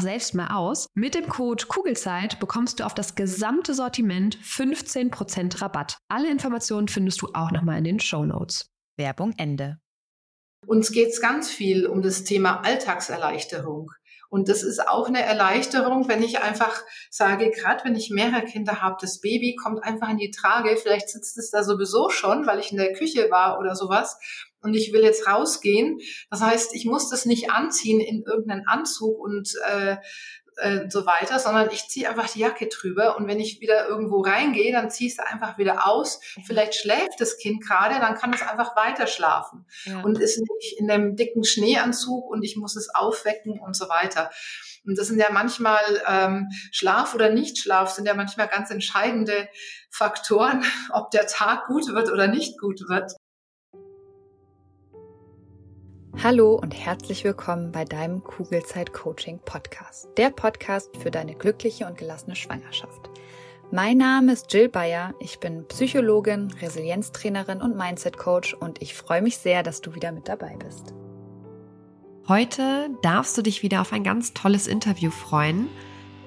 selbst mal aus. Mit dem Code Kugelzeit bekommst du auf das gesamte Sortiment 15% Rabatt. Alle Informationen findest du auch nochmal in den Show Notes. Werbung Ende. Uns geht es ganz viel um das Thema Alltagserleichterung. Und das ist auch eine Erleichterung, wenn ich einfach sage, gerade wenn ich mehrere Kinder habe, das Baby kommt einfach in die Trage, vielleicht sitzt es da sowieso schon, weil ich in der Küche war oder sowas und ich will jetzt rausgehen. Das heißt, ich muss das nicht anziehen in irgendeinen Anzug und äh, äh, so weiter, sondern ich ziehe einfach die Jacke drüber und wenn ich wieder irgendwo reingehe, dann ziehe ich sie einfach wieder aus. Vielleicht schläft das Kind gerade, dann kann es einfach weiter schlafen ja. und ist nicht in einem dicken Schneeanzug und ich muss es aufwecken und so weiter. Und das sind ja manchmal ähm, Schlaf oder Nichtschlaf sind ja manchmal ganz entscheidende Faktoren, ob der Tag gut wird oder nicht gut wird. Hallo und herzlich willkommen bei deinem Kugelzeit Coaching Podcast. Der Podcast für deine glückliche und gelassene Schwangerschaft. Mein Name ist Jill Bayer. Ich bin Psychologin, Resilienztrainerin und Mindset Coach und ich freue mich sehr, dass du wieder mit dabei bist. Heute darfst du dich wieder auf ein ganz tolles Interview freuen.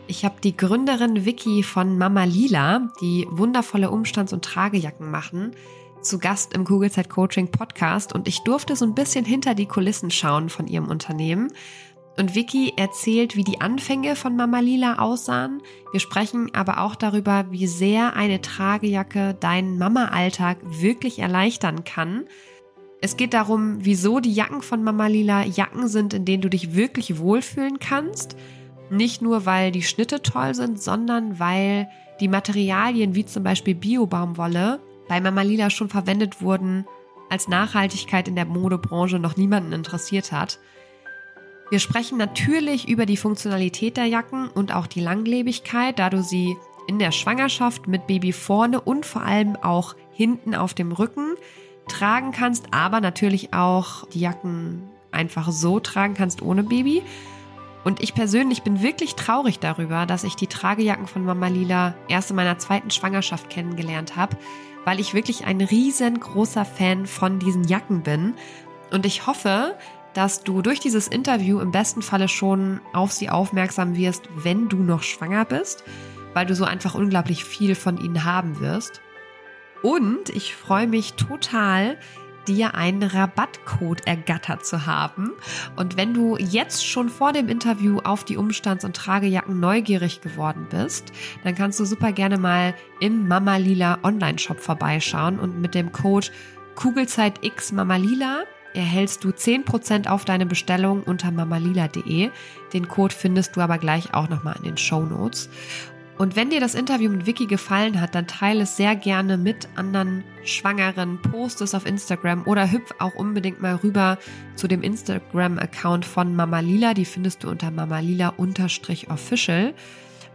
Ich habe die Gründerin Vicky von Mama Lila, die wundervolle Umstands- und Tragejacken machen, zu Gast im Kugelzeit Coaching Podcast und ich durfte so ein bisschen hinter die Kulissen schauen von ihrem Unternehmen. Und Vicky erzählt, wie die Anfänge von Mama Lila aussahen. Wir sprechen aber auch darüber, wie sehr eine Tragejacke deinen Mama-Alltag wirklich erleichtern kann. Es geht darum, wieso die Jacken von Mama Lila Jacken sind, in denen du dich wirklich wohlfühlen kannst. Nicht nur, weil die Schnitte toll sind, sondern weil die Materialien wie zum Beispiel Biobaumwolle bei Mama Lila schon verwendet wurden, als Nachhaltigkeit in der Modebranche noch niemanden interessiert hat. Wir sprechen natürlich über die Funktionalität der Jacken und auch die Langlebigkeit, da du sie in der Schwangerschaft mit Baby vorne und vor allem auch hinten auf dem Rücken tragen kannst, aber natürlich auch die Jacken einfach so tragen kannst ohne Baby. Und ich persönlich bin wirklich traurig darüber, dass ich die Tragejacken von Mama Lila erst in meiner zweiten Schwangerschaft kennengelernt habe, weil ich wirklich ein riesengroßer Fan von diesen Jacken bin. Und ich hoffe, dass du durch dieses Interview im besten Falle schon auf sie aufmerksam wirst, wenn du noch schwanger bist, weil du so einfach unglaublich viel von ihnen haben wirst. Und ich freue mich total, dir einen Rabattcode ergattert zu haben. Und wenn du jetzt schon vor dem Interview auf die Umstands- und Tragejacken neugierig geworden bist, dann kannst du super gerne mal im Mama Lila Online-Shop vorbeischauen und mit dem Code KugelzeitX Mama Lila erhältst du 10% auf deine Bestellung unter mamalila.de. Den Code findest du aber gleich auch nochmal in den Show Notes. Und wenn dir das Interview mit Vicky gefallen hat, dann teile es sehr gerne mit anderen Schwangeren, post es auf Instagram oder hüpf auch unbedingt mal rüber zu dem Instagram-Account von Mama Lila. Die findest du unter mamalila-official.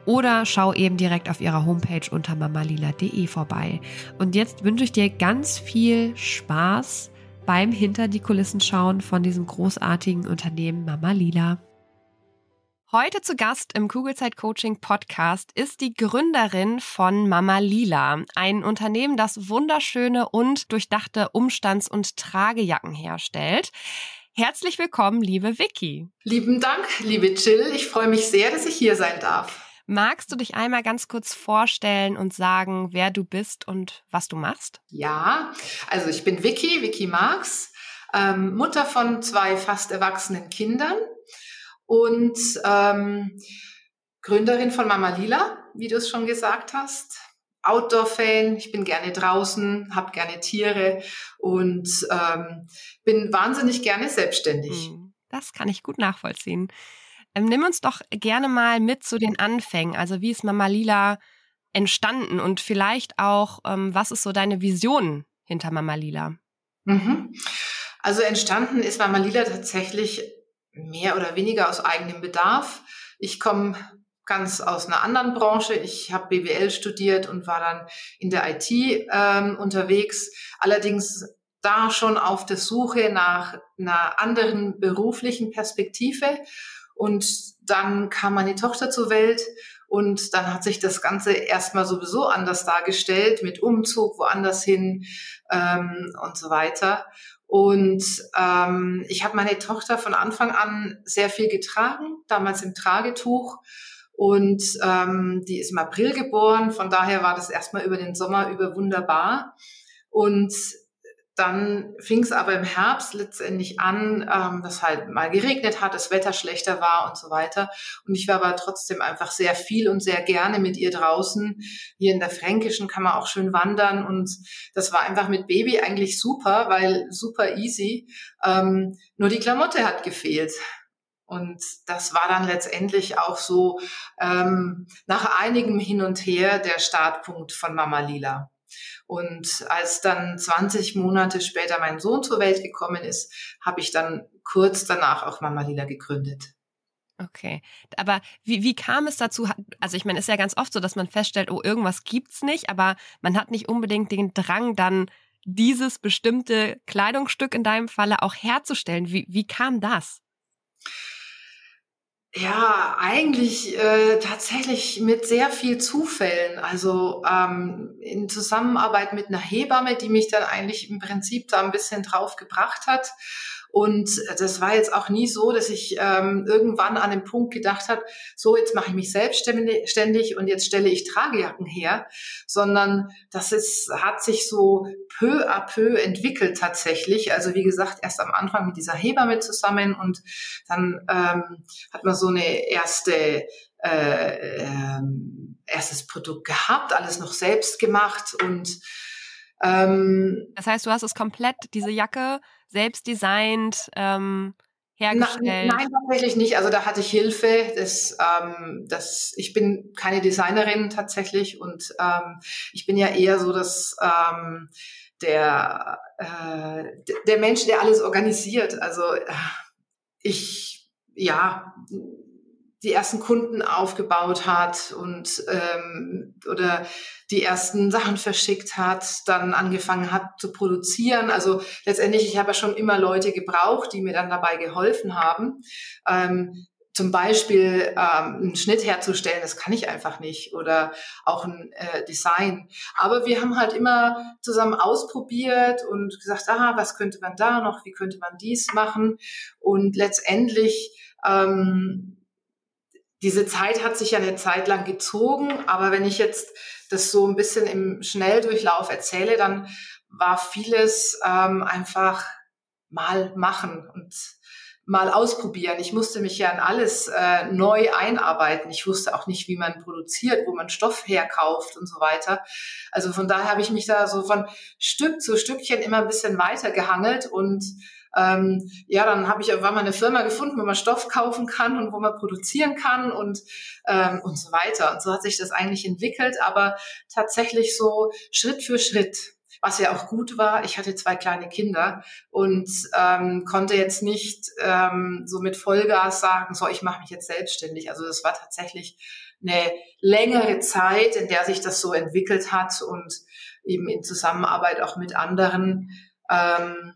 Oder schau eben direkt auf ihrer Homepage unter mamalila.de vorbei. Und jetzt wünsche ich dir ganz viel Spaß beim Hinter die Kulissen schauen von diesem großartigen Unternehmen Mama Lila. Heute zu Gast im Kugelzeit Coaching Podcast ist die Gründerin von Mama Lila, ein Unternehmen, das wunderschöne und durchdachte Umstands- und Tragejacken herstellt. Herzlich willkommen, liebe Vicky. Lieben Dank, liebe Jill. Ich freue mich sehr, dass ich hier sein darf. Magst du dich einmal ganz kurz vorstellen und sagen, wer du bist und was du machst? Ja, also ich bin Vicky, Vicky Marx, ähm, Mutter von zwei fast erwachsenen Kindern und ähm, Gründerin von Mama Lila, wie du es schon gesagt hast. Outdoor-Fan, ich bin gerne draußen, habe gerne Tiere und ähm, bin wahnsinnig gerne selbstständig. Hm, das kann ich gut nachvollziehen. Ähm, nimm uns doch gerne mal mit zu den Anfängen. Also wie ist Mama Lila entstanden und vielleicht auch, ähm, was ist so deine Vision hinter Mama Lila? Mhm. Also entstanden ist Mama Lila tatsächlich mehr oder weniger aus eigenem Bedarf. Ich komme ganz aus einer anderen Branche. Ich habe BWL studiert und war dann in der IT ähm, unterwegs. Allerdings da schon auf der Suche nach einer anderen beruflichen Perspektive. Und dann kam meine Tochter zur Welt und dann hat sich das Ganze erstmal sowieso anders dargestellt, mit Umzug woanders hin ähm, und so weiter. Und ähm, ich habe meine Tochter von Anfang an sehr viel getragen, damals im Tragetuch. Und ähm, die ist im April geboren, von daher war das erstmal über den Sommer über wunderbar. Und dann fing es aber im Herbst letztendlich an, ähm, dass halt mal geregnet hat, das Wetter schlechter war und so weiter. Und ich war aber trotzdem einfach sehr viel und sehr gerne mit ihr draußen. Hier in der Fränkischen kann man auch schön wandern und das war einfach mit Baby eigentlich super, weil super easy. Ähm, nur die Klamotte hat gefehlt. Und das war dann letztendlich auch so ähm, nach einigem Hin und Her der Startpunkt von Mama Lila. Und als dann 20 Monate später mein Sohn zur Welt gekommen ist, habe ich dann kurz danach auch Mama Lila gegründet. Okay, aber wie, wie kam es dazu? Also ich meine, es ist ja ganz oft so, dass man feststellt, oh, irgendwas gibt's nicht, aber man hat nicht unbedingt den Drang, dann dieses bestimmte Kleidungsstück in deinem Falle auch herzustellen. Wie, wie kam das? Ja, eigentlich äh, tatsächlich mit sehr viel Zufällen. Also ähm, in Zusammenarbeit mit einer Hebamme, die mich dann eigentlich im Prinzip da ein bisschen drauf gebracht hat. Und das war jetzt auch nie so, dass ich ähm, irgendwann an dem Punkt gedacht habe, so jetzt mache ich mich selbstständig und jetzt stelle ich Tragejacken her, sondern das ist, hat sich so peu à peu entwickelt tatsächlich. Also wie gesagt, erst am Anfang mit dieser Hebamme zusammen und dann ähm, hat man so eine erste äh, ähm, erstes Produkt gehabt, alles noch selbst gemacht und ähm, das heißt, du hast es komplett, diese Jacke, selbst designt, ähm, hergestellt? Nein, tatsächlich nicht. Also da hatte ich Hilfe. Das, ähm, das, ich bin keine Designerin tatsächlich und ähm, ich bin ja eher so, dass ähm, der, äh, der Mensch, der alles organisiert. Also ich, ja, die ersten Kunden aufgebaut hat und ähm, oder die ersten Sachen verschickt hat, dann angefangen hat zu produzieren. Also letztendlich, ich habe ja schon immer Leute gebraucht, die mir dann dabei geholfen haben. Ähm, zum Beispiel ähm, einen Schnitt herzustellen, das kann ich einfach nicht oder auch ein äh, Design. Aber wir haben halt immer zusammen ausprobiert und gesagt, aha, was könnte man da noch, wie könnte man dies machen und letztendlich ähm, diese Zeit hat sich ja eine Zeit lang gezogen, aber wenn ich jetzt das so ein bisschen im Schnelldurchlauf erzähle, dann war vieles ähm, einfach mal machen und mal ausprobieren. Ich musste mich ja in alles äh, neu einarbeiten. Ich wusste auch nicht, wie man produziert, wo man Stoff herkauft und so weiter. Also von daher habe ich mich da so von Stück zu Stückchen immer ein bisschen weiter gehangelt und ähm, ja, dann habe ich irgendwann mal eine Firma gefunden, wo man Stoff kaufen kann und wo man produzieren kann und, ähm, und so weiter. Und so hat sich das eigentlich entwickelt, aber tatsächlich so Schritt für Schritt was ja auch gut war. Ich hatte zwei kleine Kinder und ähm, konnte jetzt nicht ähm, so mit Vollgas sagen, so ich mache mich jetzt selbstständig. Also das war tatsächlich eine längere Zeit, in der sich das so entwickelt hat und eben in Zusammenarbeit auch mit anderen. Ähm,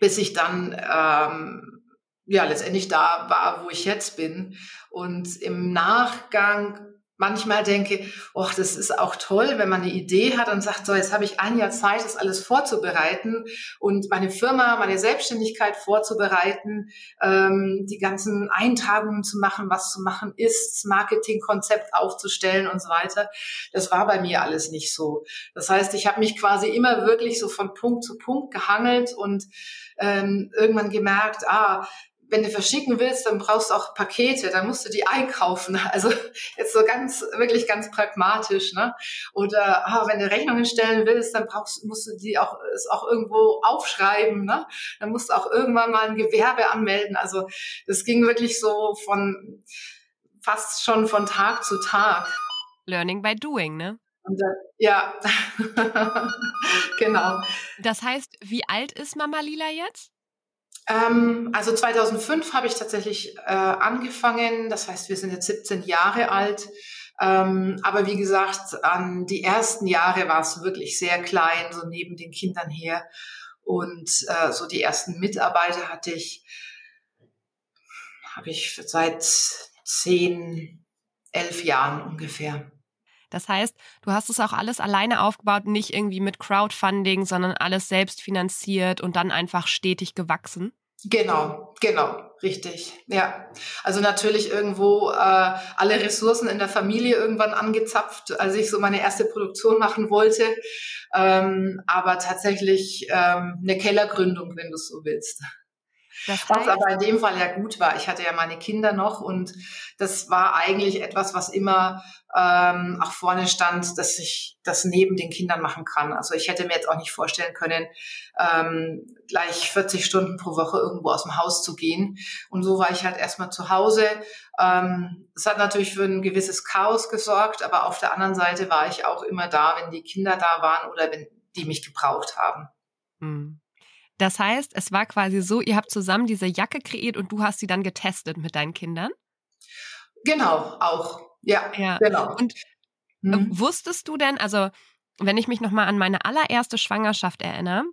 bis ich dann ähm, ja letztendlich da war, wo ich jetzt bin. Und im Nachgang manchmal denke, oh, das ist auch toll, wenn man eine Idee hat und sagt, so, jetzt habe ich ein Jahr Zeit, das alles vorzubereiten und meine Firma, meine Selbstständigkeit vorzubereiten, ähm, die ganzen Eintragungen zu machen, was zu machen ist, Marketingkonzept aufzustellen und so weiter. Das war bei mir alles nicht so. Das heißt, ich habe mich quasi immer wirklich so von Punkt zu Punkt gehangelt und ähm, irgendwann gemerkt, ah, wenn du verschicken willst, dann brauchst du auch Pakete, dann musst du die einkaufen. Also jetzt so ganz, wirklich ganz pragmatisch, ne? Oder ah, wenn du Rechnungen stellen willst, dann brauchst, musst du die auch, ist auch irgendwo aufschreiben, ne? Dann musst du auch irgendwann mal ein Gewerbe anmelden. Also das ging wirklich so von fast schon von Tag zu Tag. Learning by doing, ne? Und, äh, ja, genau. Das heißt, wie alt ist Mama Lila jetzt? Ähm, also 2005 habe ich tatsächlich äh, angefangen. Das heißt, wir sind jetzt 17 Jahre alt. Ähm, aber wie gesagt, an die ersten Jahre war es wirklich sehr klein, so neben den Kindern her. Und äh, so die ersten Mitarbeiter hatte ich, habe ich seit zehn, elf Jahren ungefähr. Das heißt, du hast es auch alles alleine aufgebaut, nicht irgendwie mit Crowdfunding, sondern alles selbst finanziert und dann einfach stetig gewachsen? Genau, genau, richtig. Ja, also natürlich irgendwo äh, alle Ressourcen in der Familie irgendwann angezapft, als ich so meine erste Produktion machen wollte. Ähm, aber tatsächlich ähm, eine Kellergründung, wenn du es so willst. Das was aber in dem Fall ja gut war. Ich hatte ja meine Kinder noch und das war eigentlich etwas, was immer ähm, auch vorne stand, dass ich das neben den Kindern machen kann. Also ich hätte mir jetzt auch nicht vorstellen können, ähm, gleich 40 Stunden pro Woche irgendwo aus dem Haus zu gehen. Und so war ich halt erstmal zu Hause. Ähm, es hat natürlich für ein gewisses Chaos gesorgt, aber auf der anderen Seite war ich auch immer da, wenn die Kinder da waren oder wenn die mich gebraucht haben. Hm. Das heißt, es war quasi so, ihr habt zusammen diese Jacke kreiert und du hast sie dann getestet mit deinen Kindern? Genau, auch. Ja, ja. genau. Und hm. wusstest du denn, also wenn ich mich nochmal an meine allererste Schwangerschaft erinnere,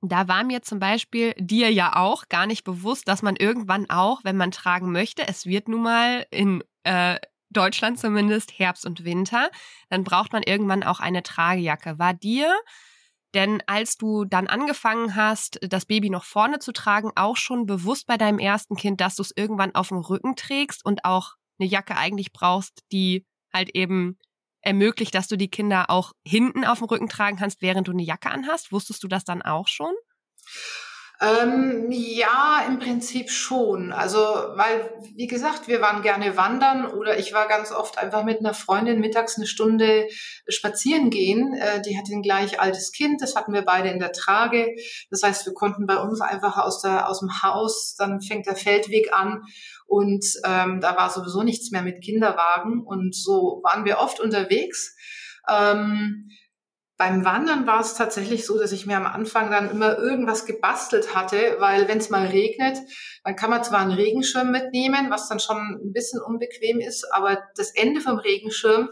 da war mir zum Beispiel dir ja auch gar nicht bewusst, dass man irgendwann auch, wenn man tragen möchte, es wird nun mal in äh, Deutschland zumindest Herbst und Winter, dann braucht man irgendwann auch eine Tragejacke. War dir denn als du dann angefangen hast, das Baby noch vorne zu tragen, auch schon bewusst bei deinem ersten Kind, dass du es irgendwann auf dem Rücken trägst und auch eine Jacke eigentlich brauchst, die halt eben ermöglicht, dass du die Kinder auch hinten auf dem Rücken tragen kannst, während du eine Jacke anhast? Wusstest du das dann auch schon? Ähm, ja, im Prinzip schon. Also, weil, wie gesagt, wir waren gerne wandern oder ich war ganz oft einfach mit einer Freundin mittags eine Stunde spazieren gehen. Äh, die hatte ein gleich altes Kind, das hatten wir beide in der Trage. Das heißt, wir konnten bei uns einfach aus, der, aus dem Haus, dann fängt der Feldweg an und ähm, da war sowieso nichts mehr mit Kinderwagen und so waren wir oft unterwegs. Ähm, beim Wandern war es tatsächlich so, dass ich mir am Anfang dann immer irgendwas gebastelt hatte, weil wenn es mal regnet, dann kann man zwar einen Regenschirm mitnehmen, was dann schon ein bisschen unbequem ist, aber das Ende vom Regenschirm,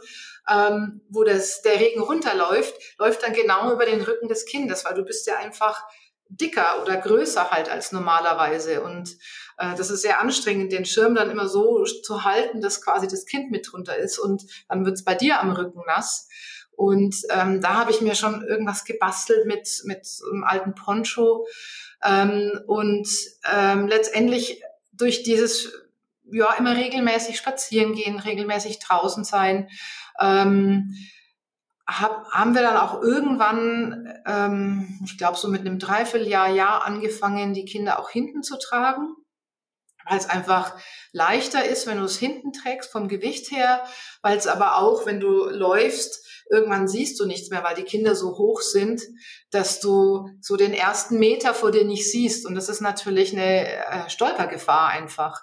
ähm, wo das, der Regen runterläuft, läuft dann genau über den Rücken des Kindes, weil du bist ja einfach dicker oder größer halt als normalerweise. Und äh, das ist sehr anstrengend, den Schirm dann immer so zu halten, dass quasi das Kind mit drunter ist und dann wird's bei dir am Rücken nass. Und ähm, da habe ich mir schon irgendwas gebastelt mit, mit einem alten Poncho. Ähm, und ähm, letztendlich durch dieses, ja, immer regelmäßig spazieren gehen, regelmäßig draußen sein, ähm, hab, haben wir dann auch irgendwann, ähm, ich glaube so mit einem Dreivierteljahr, Jahr angefangen, die Kinder auch hinten zu tragen weil es einfach leichter ist, wenn du es hinten trägst vom Gewicht her, weil es aber auch, wenn du läufst, irgendwann siehst du nichts mehr, weil die Kinder so hoch sind, dass du so den ersten Meter vor dir nicht siehst. Und das ist natürlich eine äh, Stolpergefahr einfach.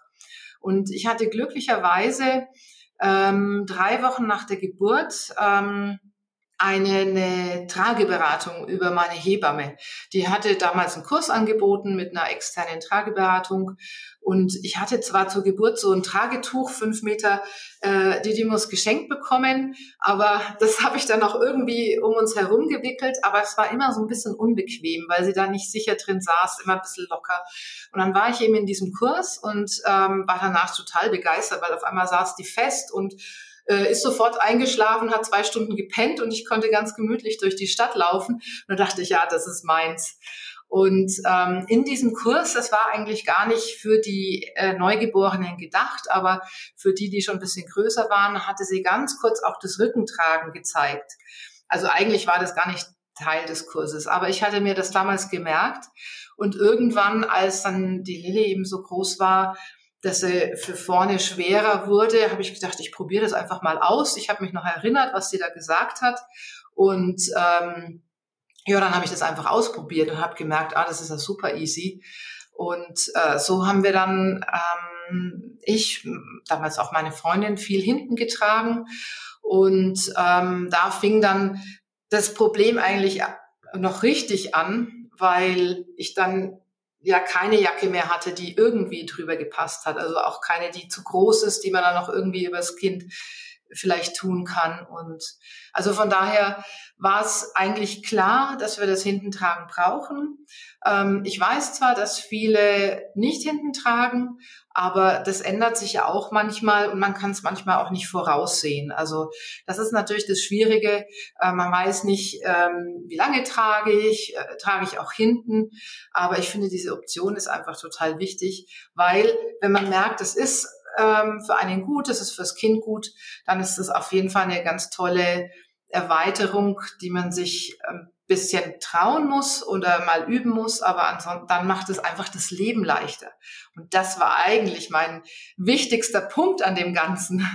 Und ich hatte glücklicherweise ähm, drei Wochen nach der Geburt ähm, eine, eine Trageberatung über meine Hebamme. Die hatte damals einen Kurs angeboten mit einer externen Trageberatung. Und ich hatte zwar zur Geburt so ein Tragetuch, fünf Meter äh, Didymos geschenkt bekommen, aber das habe ich dann auch irgendwie um uns herum gewickelt. Aber es war immer so ein bisschen unbequem, weil sie da nicht sicher drin saß, immer ein bisschen locker. Und dann war ich eben in diesem Kurs und ähm, war danach total begeistert, weil auf einmal saß die fest und äh, ist sofort eingeschlafen, hat zwei Stunden gepennt und ich konnte ganz gemütlich durch die Stadt laufen. Und da dachte ich, ja, das ist meins. Und ähm, in diesem Kurs, das war eigentlich gar nicht für die äh, Neugeborenen gedacht, aber für die, die schon ein bisschen größer waren, hatte sie ganz kurz auch das Rückentragen gezeigt. Also eigentlich war das gar nicht Teil des Kurses, aber ich hatte mir das damals gemerkt. Und irgendwann, als dann die Lilly eben so groß war, dass sie für vorne schwerer wurde, habe ich gedacht, ich probiere das einfach mal aus. Ich habe mich noch erinnert, was sie da gesagt hat. Und ähm, ja, dann habe ich das einfach ausprobiert und habe gemerkt, ah, das ist ja super easy. Und äh, so haben wir dann, ähm, ich, damals auch meine Freundin, viel hinten getragen. Und ähm, da fing dann das Problem eigentlich noch richtig an, weil ich dann ja keine Jacke mehr hatte, die irgendwie drüber gepasst hat. Also auch keine, die zu groß ist, die man dann noch irgendwie übers Kind vielleicht tun kann. Und also von daher war es eigentlich klar, dass wir das Hintentragen brauchen. Ähm, ich weiß zwar, dass viele nicht hinten tragen, aber das ändert sich ja auch manchmal und man kann es manchmal auch nicht voraussehen. Also das ist natürlich das Schwierige. Äh, man weiß nicht, ähm, wie lange trage ich, äh, trage ich auch hinten. Aber ich finde, diese Option ist einfach total wichtig, weil wenn man merkt, es ist ähm, für einen gut, es ist fürs Kind gut, dann ist es auf jeden Fall eine ganz tolle Erweiterung, die man sich ein bisschen trauen muss oder mal üben muss, aber ansonsten dann macht es einfach das Leben leichter. Und das war eigentlich mein wichtigster Punkt an dem Ganzen.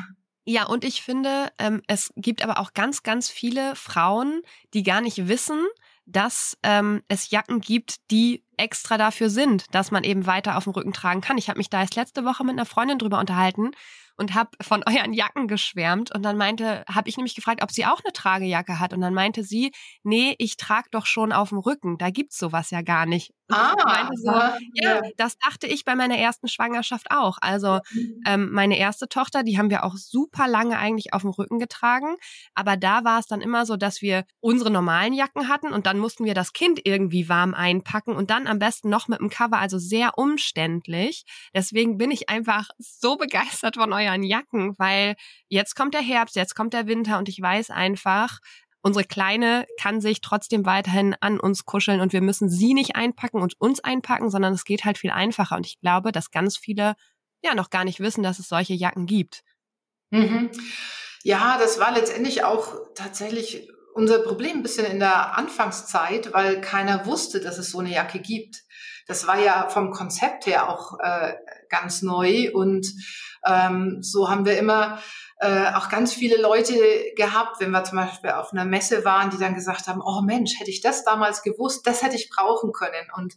Ja, und ich finde, ähm, es gibt aber auch ganz, ganz viele Frauen, die gar nicht wissen, dass ähm, es Jacken gibt, die extra dafür sind, dass man eben weiter auf dem Rücken tragen kann. Ich habe mich da erst letzte Woche mit einer Freundin drüber unterhalten und habe von euren Jacken geschwärmt und dann meinte, habe ich nämlich gefragt, ob sie auch eine Tragejacke hat und dann meinte sie, nee, ich trage doch schon auf dem Rücken, da gibt's sowas ja gar nicht. ah, so, ja, ja, das dachte ich bei meiner ersten Schwangerschaft auch. Also mhm. ähm, meine erste Tochter, die haben wir auch super lange eigentlich auf dem Rücken getragen, aber da war es dann immer so, dass wir unsere normalen Jacken hatten und dann mussten wir das Kind irgendwie warm einpacken und dann am besten noch mit dem Cover, also sehr umständlich. Deswegen bin ich einfach so begeistert von euren euren Jacken, weil jetzt kommt der Herbst, jetzt kommt der Winter und ich weiß einfach, unsere Kleine kann sich trotzdem weiterhin an uns kuscheln und wir müssen sie nicht einpacken und uns einpacken, sondern es geht halt viel einfacher. Und ich glaube, dass ganz viele ja noch gar nicht wissen, dass es solche Jacken gibt. Mhm. Ja, das war letztendlich auch tatsächlich unser Problem ein bisschen in der Anfangszeit, weil keiner wusste, dass es so eine Jacke gibt. Das war ja vom Konzept her auch äh, ganz neu und ähm, so haben wir immer äh, auch ganz viele Leute gehabt, wenn wir zum Beispiel auf einer Messe waren, die dann gesagt haben, oh Mensch, hätte ich das damals gewusst, das hätte ich brauchen können. Und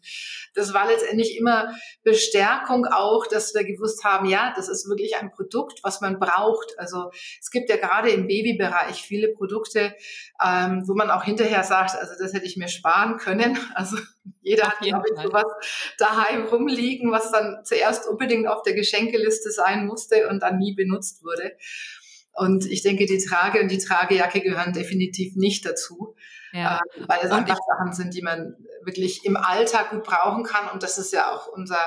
das war letztendlich immer Bestärkung auch, dass wir gewusst haben, ja, das ist wirklich ein Produkt, was man braucht. Also es gibt ja gerade im Babybereich viele Produkte, ähm, wo man auch hinterher sagt, also das hätte ich mir sparen können. Also jeder hat, glaube ich, sowas daheim rumliegen, was dann zuerst unbedingt auf der Geschenkeliste sein musste und dann nie benutzt wurde. Und ich denke, die Trage und die Tragejacke gehören definitiv nicht dazu, ja. äh, weil es einfach Sachen sind, die man wirklich im Alltag gut brauchen kann. Und das ist ja auch unser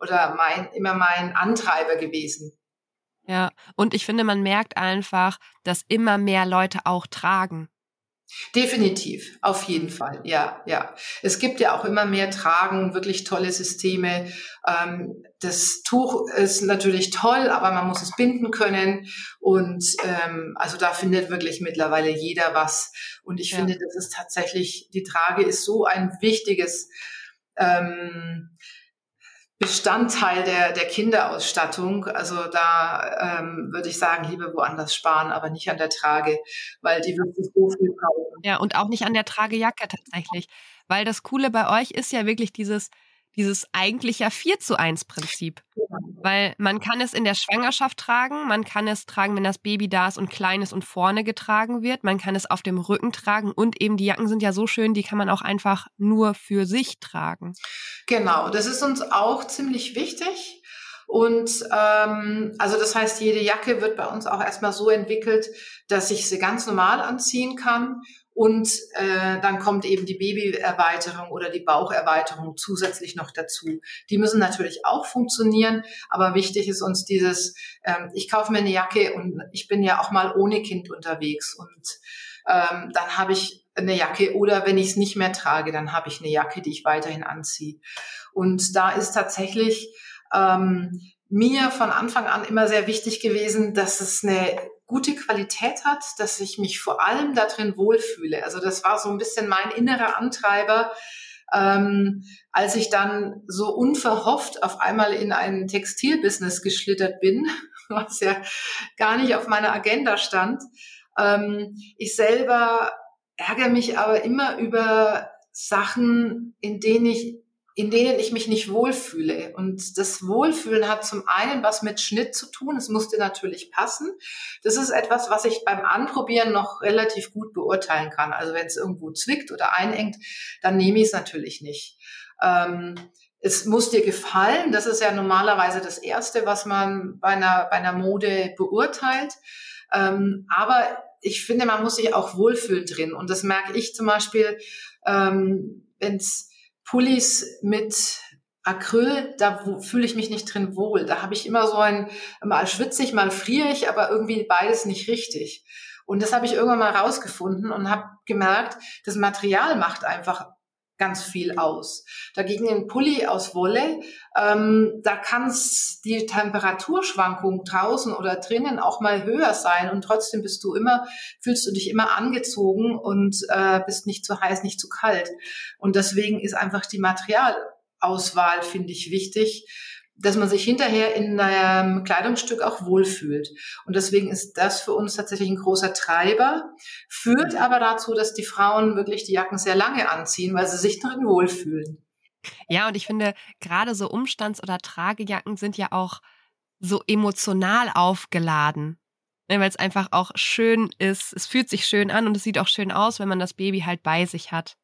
oder mein immer mein Antreiber gewesen. Ja, und ich finde, man merkt einfach, dass immer mehr Leute auch tragen. Definitiv, auf jeden Fall, ja, ja. Es gibt ja auch immer mehr Tragen, wirklich tolle Systeme. Ähm, das Tuch ist natürlich toll, aber man muss es binden können. Und ähm, also da findet wirklich mittlerweile jeder was. Und ich ja. finde, das ist tatsächlich, die Trage ist so ein wichtiges ähm, Bestandteil der, der Kinderausstattung. Also da ähm, würde ich sagen, lieber woanders sparen, aber nicht an der Trage, weil die wirklich so viel brauchen. Ja, und auch nicht an der Tragejacke tatsächlich. Weil das Coole bei euch ist ja wirklich dieses, dieses eigentliche 4 zu 1 Prinzip. Ja. Weil man kann es in der Schwangerschaft tragen, man kann es tragen, wenn das Baby da ist und klein ist und vorne getragen wird, man kann es auf dem Rücken tragen und eben die Jacken sind ja so schön, die kann man auch einfach nur für sich tragen. Genau, das ist uns auch ziemlich wichtig. Und ähm, also das heißt, jede Jacke wird bei uns auch erstmal so entwickelt, dass ich sie ganz normal anziehen kann und äh, dann kommt eben die Babyerweiterung oder die Baucherweiterung zusätzlich noch dazu. Die müssen natürlich auch funktionieren, aber wichtig ist uns dieses, ähm, ich kaufe mir eine Jacke und ich bin ja auch mal ohne Kind unterwegs und ähm, dann habe ich eine Jacke oder wenn ich es nicht mehr trage, dann habe ich eine Jacke, die ich weiterhin anziehe. Und da ist tatsächlich ähm, mir von Anfang an immer sehr wichtig gewesen, dass es eine gute Qualität hat, dass ich mich vor allem darin wohlfühle. Also das war so ein bisschen mein innerer Antreiber, ähm, als ich dann so unverhofft auf einmal in ein Textilbusiness geschlittert bin, was ja gar nicht auf meiner Agenda stand. Ähm, ich selber ärgere mich aber immer über Sachen, in denen ich in denen ich mich nicht wohlfühle. Und das Wohlfühlen hat zum einen was mit Schnitt zu tun. Es musste natürlich passen. Das ist etwas, was ich beim Anprobieren noch relativ gut beurteilen kann. Also wenn es irgendwo zwickt oder einengt, dann nehme ich es natürlich nicht. Ähm, es muss dir gefallen. Das ist ja normalerweise das Erste, was man bei einer, bei einer Mode beurteilt. Ähm, aber ich finde, man muss sich auch wohlfühlen drin. Und das merke ich zum Beispiel, ähm, wenn es Pullis mit Acryl, da fühle ich mich nicht drin wohl. Da habe ich immer so ein, mal schwitzig, mal frierig, aber irgendwie beides nicht richtig. Und das habe ich irgendwann mal rausgefunden und habe gemerkt, das Material macht einfach ganz viel aus. Dagegen ein Pulli aus Wolle, ähm, da kann die Temperaturschwankung draußen oder drinnen auch mal höher sein und trotzdem bist du immer, fühlst du dich immer angezogen und äh, bist nicht zu heiß, nicht zu kalt. Und deswegen ist einfach die Materialauswahl, finde ich, wichtig dass man sich hinterher in einem Kleidungsstück auch wohlfühlt. Und deswegen ist das für uns tatsächlich ein großer Treiber, führt aber dazu, dass die Frauen wirklich die Jacken sehr lange anziehen, weil sie sich darin wohlfühlen. Ja, und ich finde, gerade so Umstands- oder Tragejacken sind ja auch so emotional aufgeladen. Ne, weil es einfach auch schön ist, es fühlt sich schön an und es sieht auch schön aus, wenn man das Baby halt bei sich hat.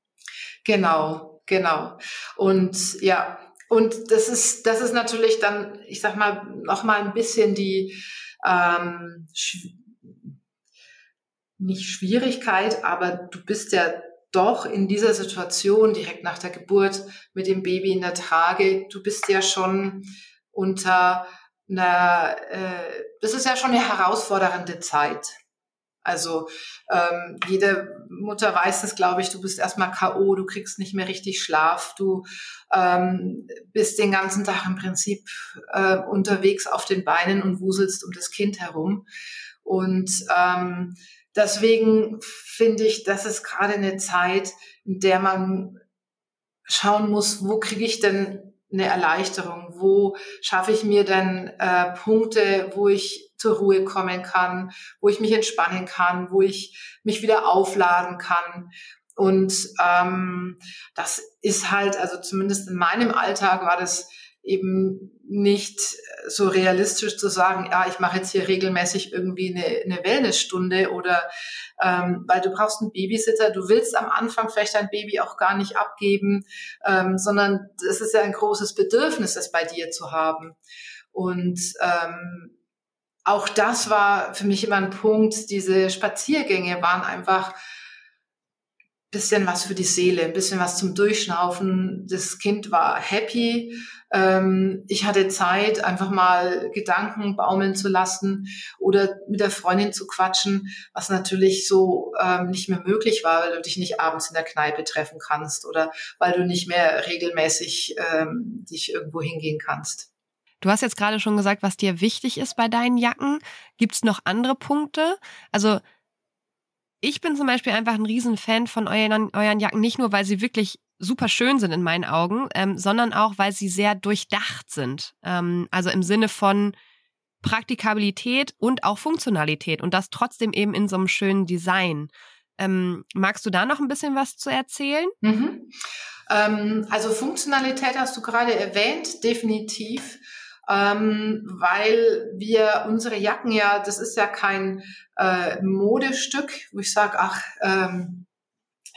Genau, genau. Und ja, und das ist, das ist natürlich dann, ich sag mal, noch mal ein bisschen die ähm, schw nicht Schwierigkeit, aber du bist ja doch in dieser Situation direkt nach der Geburt mit dem Baby in der Trage, du bist ja schon unter einer, äh, das ist ja schon eine herausfordernde Zeit. Also ähm, jede Mutter weiß es, glaube ich, du bist erstmal KO, du kriegst nicht mehr richtig Schlaf, du ähm, bist den ganzen Tag im Prinzip äh, unterwegs auf den Beinen und wuselst um das Kind herum. Und ähm, deswegen finde ich, das ist gerade eine Zeit, in der man schauen muss, wo kriege ich denn eine Erleichterung? Wo schaffe ich mir denn äh, Punkte, wo ich zur Ruhe kommen kann, wo ich mich entspannen kann, wo ich mich wieder aufladen kann. Und ähm, das ist halt, also zumindest in meinem Alltag war das eben nicht so realistisch zu sagen, ja, ich mache jetzt hier regelmäßig irgendwie eine, eine Wellnessstunde oder ähm, weil du brauchst einen Babysitter, du willst am Anfang vielleicht dein Baby auch gar nicht abgeben, ähm, sondern es ist ja ein großes Bedürfnis, das bei dir zu haben. Und ähm, auch das war für mich immer ein Punkt. Diese Spaziergänge waren einfach bisschen was für die Seele, ein bisschen was zum Durchschnaufen. Das Kind war happy. Ähm, ich hatte Zeit, einfach mal Gedanken baumeln zu lassen oder mit der Freundin zu quatschen, was natürlich so ähm, nicht mehr möglich war, weil du dich nicht abends in der Kneipe treffen kannst oder weil du nicht mehr regelmäßig ähm, dich irgendwo hingehen kannst. Du hast jetzt gerade schon gesagt, was dir wichtig ist bei deinen Jacken. Gibt es noch andere Punkte? Also ich bin zum Beispiel einfach ein Riesenfan von euren, euren Jacken, nicht nur, weil sie wirklich super schön sind in meinen Augen, ähm, sondern auch, weil sie sehr durchdacht sind. Ähm, also im Sinne von Praktikabilität und auch Funktionalität und das trotzdem eben in so einem schönen Design. Ähm, magst du da noch ein bisschen was zu erzählen? Mhm. Ähm, also Funktionalität hast du gerade erwähnt, definitiv ähm, weil wir unsere Jacken ja, das ist ja kein äh, Modestück, wo ich sage, ach, ähm,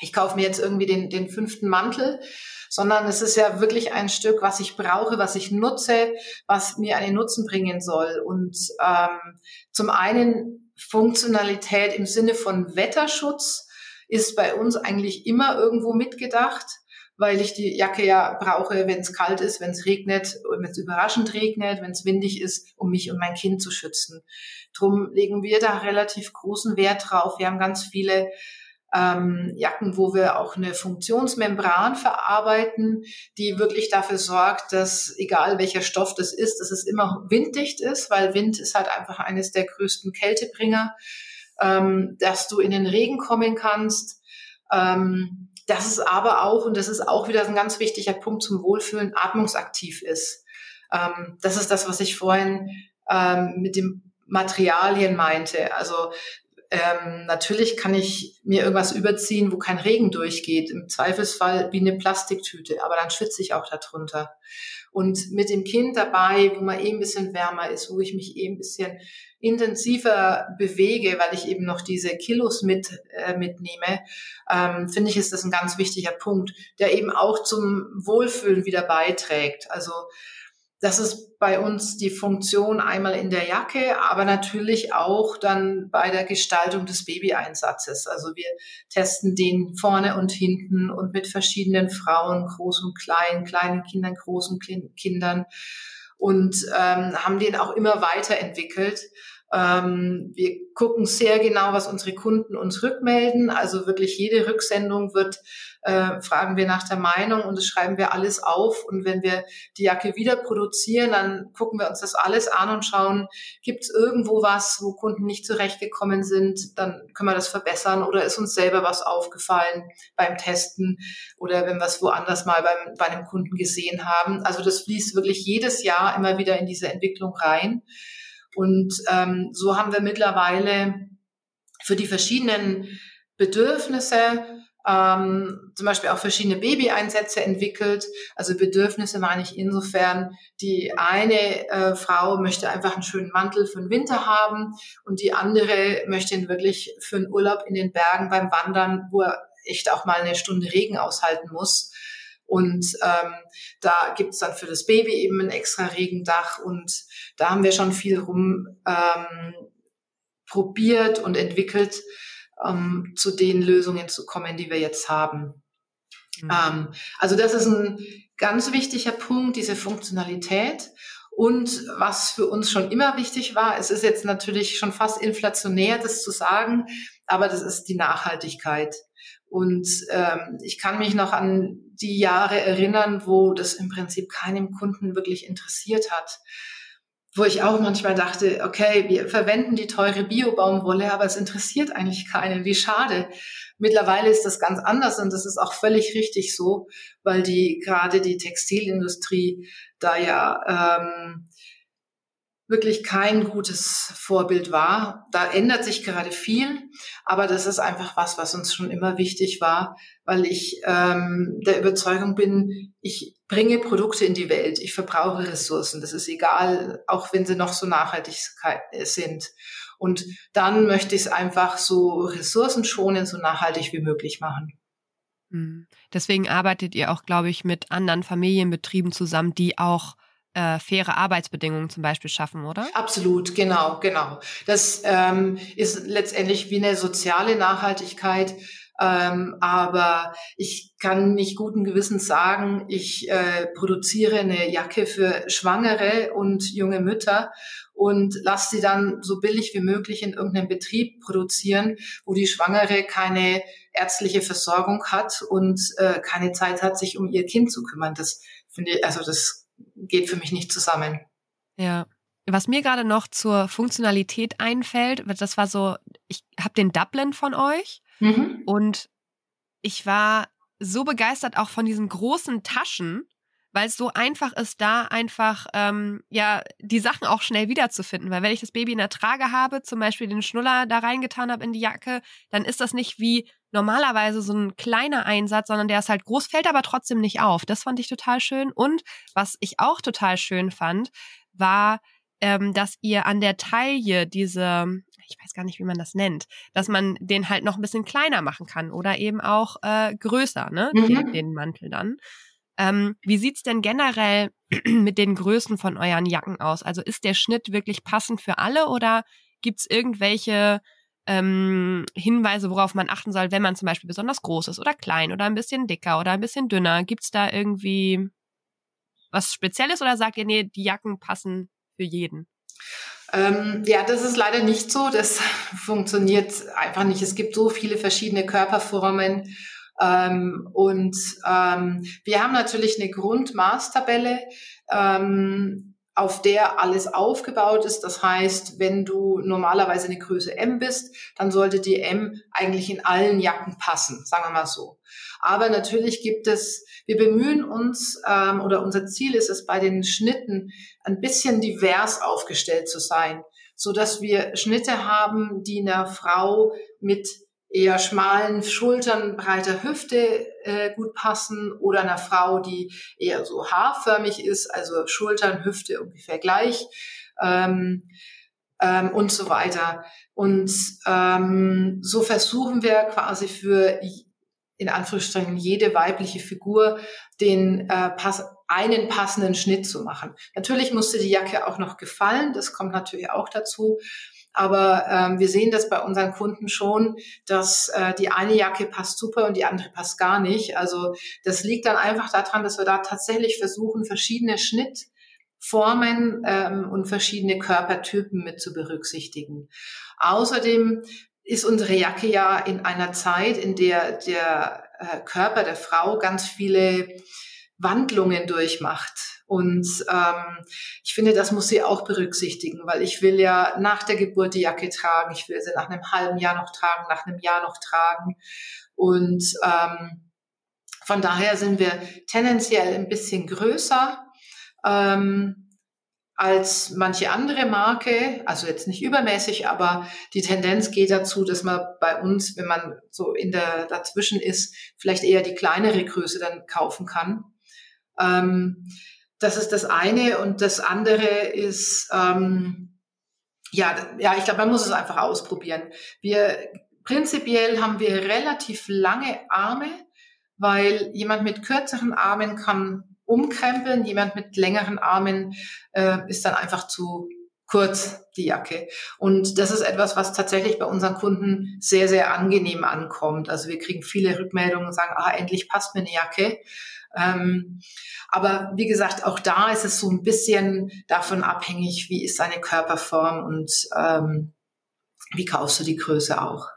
ich kaufe mir jetzt irgendwie den, den fünften Mantel, sondern es ist ja wirklich ein Stück, was ich brauche, was ich nutze, was mir einen Nutzen bringen soll. Und ähm, zum einen Funktionalität im Sinne von Wetterschutz ist bei uns eigentlich immer irgendwo mitgedacht weil ich die Jacke ja brauche, wenn es kalt ist, wenn es regnet, wenn es überraschend regnet, wenn es windig ist, um mich und mein Kind zu schützen. Drum legen wir da relativ großen Wert drauf. Wir haben ganz viele ähm, Jacken, wo wir auch eine Funktionsmembran verarbeiten, die wirklich dafür sorgt, dass egal welcher Stoff das ist, dass es immer winddicht ist, weil Wind ist halt einfach eines der größten Kältebringer, ähm, dass du in den Regen kommen kannst. Ähm, dass es aber auch, und das ist auch wieder ein ganz wichtiger Punkt zum Wohlfühlen, atmungsaktiv ist. Ähm, das ist das, was ich vorhin ähm, mit den Materialien meinte. Also ähm, natürlich kann ich mir irgendwas überziehen, wo kein Regen durchgeht. Im Zweifelsfall wie eine Plastiktüte, aber dann schwitze ich auch darunter. Und mit dem Kind dabei, wo man eh ein bisschen wärmer ist, wo ich mich eh ein bisschen intensiver bewege, weil ich eben noch diese Kilos mit äh, mitnehme, ähm, finde ich, ist das ein ganz wichtiger Punkt, der eben auch zum Wohlfühlen wieder beiträgt. Also das ist bei uns die Funktion einmal in der Jacke, aber natürlich auch dann bei der Gestaltung des Babyeinsatzes. Also wir testen den vorne und hinten und mit verschiedenen Frauen, groß und klein, kleinen Kindern, großen Kindern und ähm, haben den auch immer weiterentwickelt. Ähm, wir gucken sehr genau, was unsere Kunden uns rückmelden. Also wirklich jede Rücksendung wird, äh, fragen wir nach der Meinung und das schreiben wir alles auf. Und wenn wir die Jacke wieder produzieren, dann gucken wir uns das alles an und schauen, gibt es irgendwo was, wo Kunden nicht zurechtgekommen sind, dann können wir das verbessern oder ist uns selber was aufgefallen beim Testen oder wenn wir es woanders mal beim, bei einem Kunden gesehen haben. Also das fließt wirklich jedes Jahr immer wieder in diese Entwicklung rein. Und ähm, so haben wir mittlerweile für die verschiedenen Bedürfnisse ähm, zum Beispiel auch verschiedene Babyeinsätze entwickelt. Also Bedürfnisse meine ich insofern, die eine äh, Frau möchte einfach einen schönen Mantel für den Winter haben und die andere möchte ihn wirklich für einen Urlaub in den Bergen beim Wandern, wo er echt auch mal eine Stunde Regen aushalten muss. Und ähm, da gibt's dann für das Baby eben ein extra Regendach und da haben wir schon viel rum ähm, probiert und entwickelt, ähm, zu den Lösungen zu kommen, die wir jetzt haben. Mhm. Ähm, also das ist ein ganz wichtiger Punkt, diese Funktionalität. Und was für uns schon immer wichtig war, es ist jetzt natürlich schon fast inflationär, das zu sagen, aber das ist die Nachhaltigkeit. Und ähm, ich kann mich noch an die Jahre erinnern, wo das im Prinzip keinem Kunden wirklich interessiert hat. Wo ich auch manchmal dachte, okay, wir verwenden die teure Biobaumwolle, aber es interessiert eigentlich keinen. Wie schade. Mittlerweile ist das ganz anders und das ist auch völlig richtig so, weil die gerade die Textilindustrie da ja ähm, wirklich kein gutes Vorbild war. Da ändert sich gerade viel, aber das ist einfach was, was uns schon immer wichtig war, weil ich ähm, der Überzeugung bin, ich bringe Produkte in die Welt, ich verbrauche Ressourcen, das ist egal, auch wenn sie noch so nachhaltig sind. Und dann möchte ich es einfach so ressourcenschonend, so nachhaltig wie möglich machen. Hm. Deswegen arbeitet ihr auch, glaube ich, mit anderen Familienbetrieben zusammen, die auch äh, faire Arbeitsbedingungen zum Beispiel schaffen, oder? Absolut, genau, genau. Das ähm, ist letztendlich wie eine soziale Nachhaltigkeit. Ähm, aber ich kann nicht guten Gewissens sagen, ich äh, produziere eine Jacke für Schwangere und junge Mütter und lasse sie dann so billig wie möglich in irgendeinem Betrieb produzieren, wo die Schwangere keine ärztliche Versorgung hat und äh, keine Zeit hat, sich um ihr Kind zu kümmern. Das finde ich, also das geht für mich nicht zusammen. Ja. Was mir gerade noch zur Funktionalität einfällt, das war so, ich habe den Dublin von euch mhm. und ich war so begeistert auch von diesen großen Taschen, weil es so einfach ist, da einfach ähm, ja die Sachen auch schnell wiederzufinden. Weil wenn ich das Baby in der Trage habe, zum Beispiel den Schnuller da reingetan habe in die Jacke, dann ist das nicht wie normalerweise so ein kleiner Einsatz, sondern der ist halt groß, fällt aber trotzdem nicht auf. Das fand ich total schön. Und was ich auch total schön fand, war, ähm, dass ihr an der Taille diese, ich weiß gar nicht, wie man das nennt, dass man den halt noch ein bisschen kleiner machen kann oder eben auch äh, größer, ne? Mhm. Den, den Mantel dann. Ähm, wie sieht's denn generell mit den Größen von euren Jacken aus? Also ist der Schnitt wirklich passend für alle oder gibt's irgendwelche ähm, Hinweise, worauf man achten soll, wenn man zum Beispiel besonders groß ist oder klein oder ein bisschen dicker oder ein bisschen dünner? Gibt's da irgendwie was Spezielles oder sagt ihr, nee, die Jacken passen für jeden? Ähm, ja, das ist leider nicht so. Das funktioniert einfach nicht. Es gibt so viele verschiedene Körperformen ähm, und ähm, wir haben natürlich eine Grundmaßtabelle, ähm, auf der alles aufgebaut ist. Das heißt, wenn du normalerweise eine Größe M bist, dann sollte die M eigentlich in allen Jacken passen, sagen wir mal so. Aber natürlich gibt es, wir bemühen uns ähm, oder unser Ziel ist es bei den Schnitten ein bisschen divers aufgestellt zu sein, so dass wir Schnitte haben, die einer Frau mit eher schmalen Schultern, breiter Hüfte äh, gut passen oder einer Frau, die eher so haarförmig ist, also Schultern, Hüfte ungefähr gleich ähm, ähm, und so weiter. Und ähm, so versuchen wir quasi für in Anführungsstrichen jede weibliche Figur den äh, pass einen passenden Schnitt zu machen. Natürlich musste die Jacke auch noch gefallen, das kommt natürlich auch dazu. Aber ähm, wir sehen das bei unseren Kunden schon, dass äh, die eine Jacke passt super und die andere passt gar nicht. Also das liegt dann einfach daran, dass wir da tatsächlich versuchen, verschiedene Schnittformen ähm, und verschiedene Körpertypen mit zu berücksichtigen. Außerdem ist unsere Jacke ja in einer Zeit, in der der äh, Körper der Frau ganz viele Wandlungen durchmacht. Und ähm, ich finde, das muss sie auch berücksichtigen, weil ich will ja nach der Geburt die Jacke tragen, ich will sie nach einem halben Jahr noch tragen, nach einem Jahr noch tragen. Und ähm, von daher sind wir tendenziell ein bisschen größer ähm, als manche andere Marke, also jetzt nicht übermäßig, aber die Tendenz geht dazu, dass man bei uns, wenn man so in der dazwischen ist, vielleicht eher die kleinere Größe dann kaufen kann. Ähm, das ist das eine. Und das andere ist, ähm, ja, ja, ich glaube, man muss es einfach ausprobieren. Wir, prinzipiell haben wir relativ lange Arme, weil jemand mit kürzeren Armen kann umkrempeln, jemand mit längeren Armen äh, ist dann einfach zu kurz die Jacke. Und das ist etwas, was tatsächlich bei unseren Kunden sehr, sehr angenehm ankommt. Also wir kriegen viele Rückmeldungen und sagen, ah, endlich passt mir eine Jacke. Ähm, aber wie gesagt, auch da ist es so ein bisschen davon abhängig, wie ist deine Körperform und ähm, wie kaufst du die Größe auch.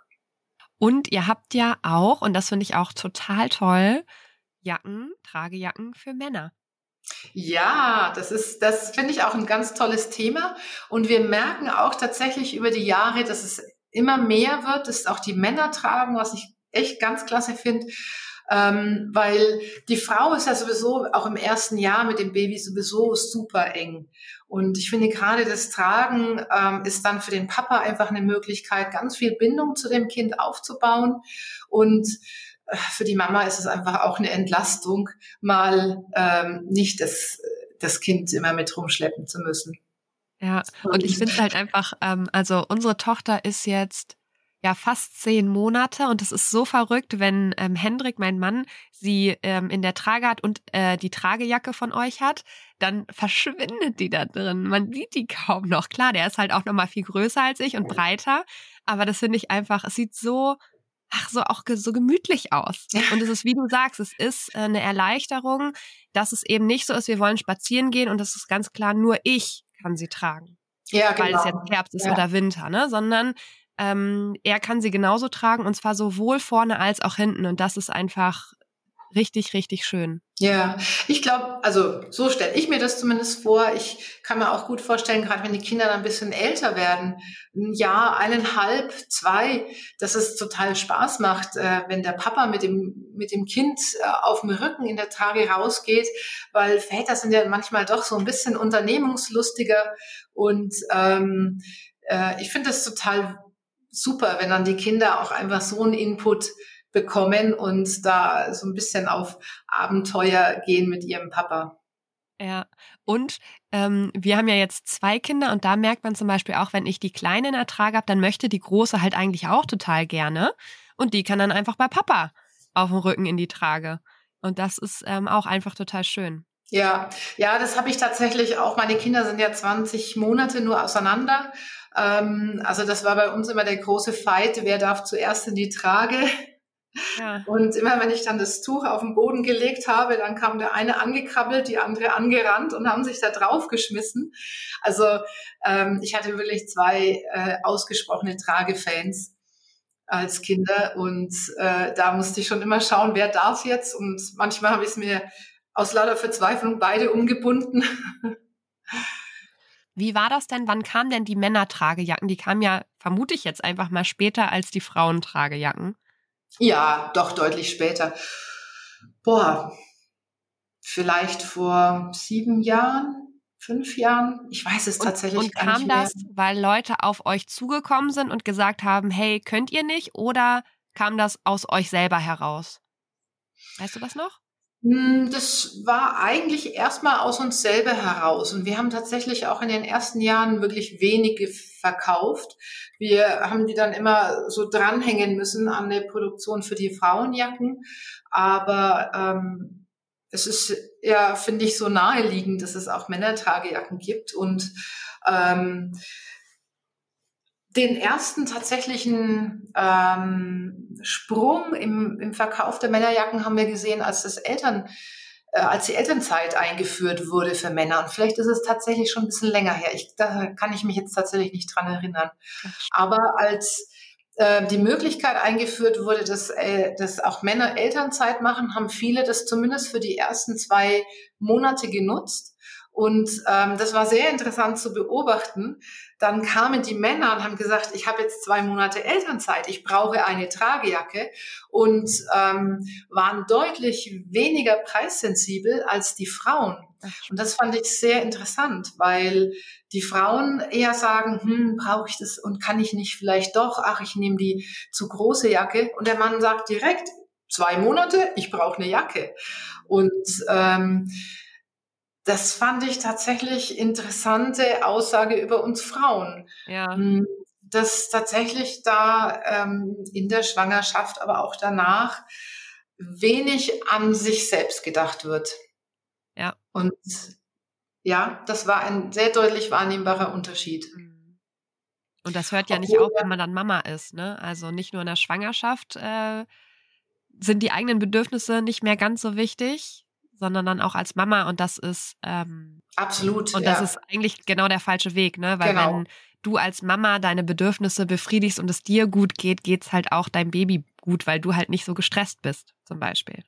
Und ihr habt ja auch, und das finde ich auch total toll, Jacken, Tragejacken für Männer. Ja, das ist, das finde ich auch ein ganz tolles Thema. Und wir merken auch tatsächlich über die Jahre, dass es immer mehr wird, dass auch die Männer tragen, was ich echt ganz klasse finde ähm, weil die Frau ist ja sowieso auch im ersten Jahr mit dem Baby sowieso super eng. Und ich finde gerade das Tragen ähm, ist dann für den Papa einfach eine Möglichkeit, ganz viel Bindung zu dem Kind aufzubauen. Und äh, für die Mama ist es einfach auch eine Entlastung, mal ähm, nicht das, das Kind immer mit rumschleppen zu müssen. Ja, und ich finde halt einfach, ähm, also unsere Tochter ist jetzt ja fast zehn Monate und es ist so verrückt, wenn ähm, Hendrik, mein Mann, sie ähm, in der Trage hat und äh, die Tragejacke von euch hat, dann verschwindet die da drin. Man sieht die kaum noch. Klar, der ist halt auch noch mal viel größer als ich und breiter, aber das finde ich einfach, es sieht so ach so auch so gemütlich aus. Und es ist, wie du sagst, es ist äh, eine Erleichterung, dass es eben nicht so ist, wir wollen spazieren gehen und das ist ganz klar, nur ich kann sie tragen. Ja, genau. Weil es genau. jetzt Herbst ist ja. oder Winter, ne? Sondern ähm, er kann sie genauso tragen und zwar sowohl vorne als auch hinten. Und das ist einfach richtig, richtig schön. Ja, ich glaube, also so stelle ich mir das zumindest vor. Ich kann mir auch gut vorstellen, gerade wenn die Kinder dann ein bisschen älter werden, ein Jahr, eineinhalb, zwei, dass es total Spaß macht, äh, wenn der Papa mit dem, mit dem Kind äh, auf dem Rücken in der Trage rausgeht, weil Väter sind ja manchmal doch so ein bisschen unternehmungslustiger und ähm, äh, ich finde das total super, wenn dann die Kinder auch einfach so einen Input bekommen und da so ein bisschen auf Abenteuer gehen mit ihrem Papa. Ja, und ähm, wir haben ja jetzt zwei Kinder und da merkt man zum Beispiel auch, wenn ich die Kleine in Ertrag habe, dann möchte die Große halt eigentlich auch total gerne und die kann dann einfach bei Papa auf dem Rücken in die Trage. Und das ist ähm, auch einfach total schön. Ja, ja, das habe ich tatsächlich auch. Meine Kinder sind ja 20 Monate nur auseinander ähm, also das war bei uns immer der große Fight, wer darf zuerst in die Trage. Ja. Und immer wenn ich dann das Tuch auf den Boden gelegt habe, dann kam der eine angekrabbelt, die andere angerannt und haben sich da drauf geschmissen. Also ähm, ich hatte wirklich zwei äh, ausgesprochene Tragefans als Kinder und äh, da musste ich schon immer schauen, wer darf jetzt und manchmal habe ich es mir aus lauter Verzweiflung beide umgebunden. Wie war das denn? Wann kamen denn die Männertragejacken? Die kamen ja, vermute ich jetzt einfach mal später als die Frauentragejacken. Ja, doch deutlich später. Boah, vielleicht vor sieben Jahren, fünf Jahren. Ich weiß es tatsächlich und, gar nicht mehr. Und kam das, weil Leute auf euch zugekommen sind und gesagt haben, hey, könnt ihr nicht? Oder kam das aus euch selber heraus? Weißt du das noch? Hm, das war eigentlich erstmal aus uns selber heraus. Und wir haben tatsächlich auch in den ersten Jahren wirklich wenige verkauft. Wir haben die dann immer so dranhängen müssen an der Produktion für die Frauenjacken. Aber ähm, es ist ja, finde ich, so naheliegend, dass es auch Männertragejacken gibt. Und ähm, den ersten tatsächlichen ähm, Sprung im, im Verkauf der Männerjacken haben wir gesehen, als das Eltern, äh, als die Elternzeit eingeführt wurde für Männer. Und vielleicht ist es tatsächlich schon ein bisschen länger her. Ich, da kann ich mich jetzt tatsächlich nicht dran erinnern. Aber als äh, die Möglichkeit eingeführt wurde, dass, äh, dass auch Männer Elternzeit machen, haben viele das zumindest für die ersten zwei Monate genutzt und ähm, das war sehr interessant zu beobachten. Dann kamen die Männer und haben gesagt, ich habe jetzt zwei Monate Elternzeit, ich brauche eine Tragejacke und ähm, waren deutlich weniger preissensibel als die Frauen. Und das fand ich sehr interessant, weil die Frauen eher sagen, hm, brauche ich das und kann ich nicht vielleicht doch, ach, ich nehme die zu große Jacke. Und der Mann sagt direkt, zwei Monate, ich brauche eine Jacke. Und ähm, das fand ich tatsächlich interessante Aussage über uns Frauen. Ja. Hm, dass tatsächlich da ähm, in der Schwangerschaft, aber auch danach wenig an sich selbst gedacht wird. Ja. Und ja, das war ein sehr deutlich wahrnehmbarer Unterschied. Mhm. Und das hört ja Obwohl, nicht auf, wenn man dann Mama ist. Ne? Also nicht nur in der Schwangerschaft äh, sind die eigenen Bedürfnisse nicht mehr ganz so wichtig, sondern dann auch als Mama und das ist ähm, absolut und das ja. ist eigentlich genau der falsche Weg, ne? Weil genau. wenn du als Mama deine Bedürfnisse befriedigst und es dir gut geht, geht's halt auch deinem Baby gut, weil du halt nicht so gestresst bist, zum Beispiel.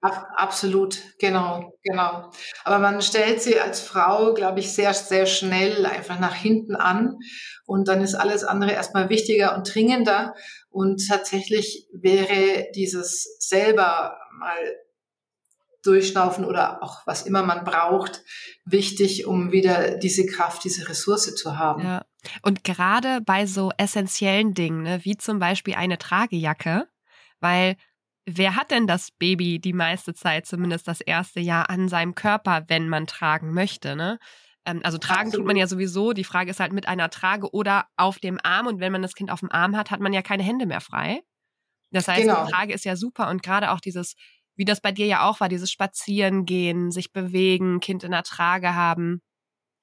Absolut, genau, genau. Aber man stellt sie als Frau, glaube ich, sehr, sehr schnell einfach nach hinten an und dann ist alles andere erstmal wichtiger und dringender und tatsächlich wäre dieses selber mal Durchschnaufen oder auch was immer man braucht, wichtig, um wieder diese Kraft, diese Ressource zu haben. Ja. Und gerade bei so essentiellen Dingen, ne, wie zum Beispiel eine Tragejacke, weil wer hat denn das Baby die meiste Zeit, zumindest das erste Jahr, an seinem Körper, wenn man tragen möchte, ne? Ähm, also tragen Absolut. tut man ja sowieso. Die Frage ist halt mit einer Trage oder auf dem Arm. Und wenn man das Kind auf dem Arm hat, hat man ja keine Hände mehr frei. Das heißt, genau. die Trage ist ja super und gerade auch dieses wie das bei dir ja auch war, dieses Spazierengehen, sich bewegen, Kind in der Trage haben,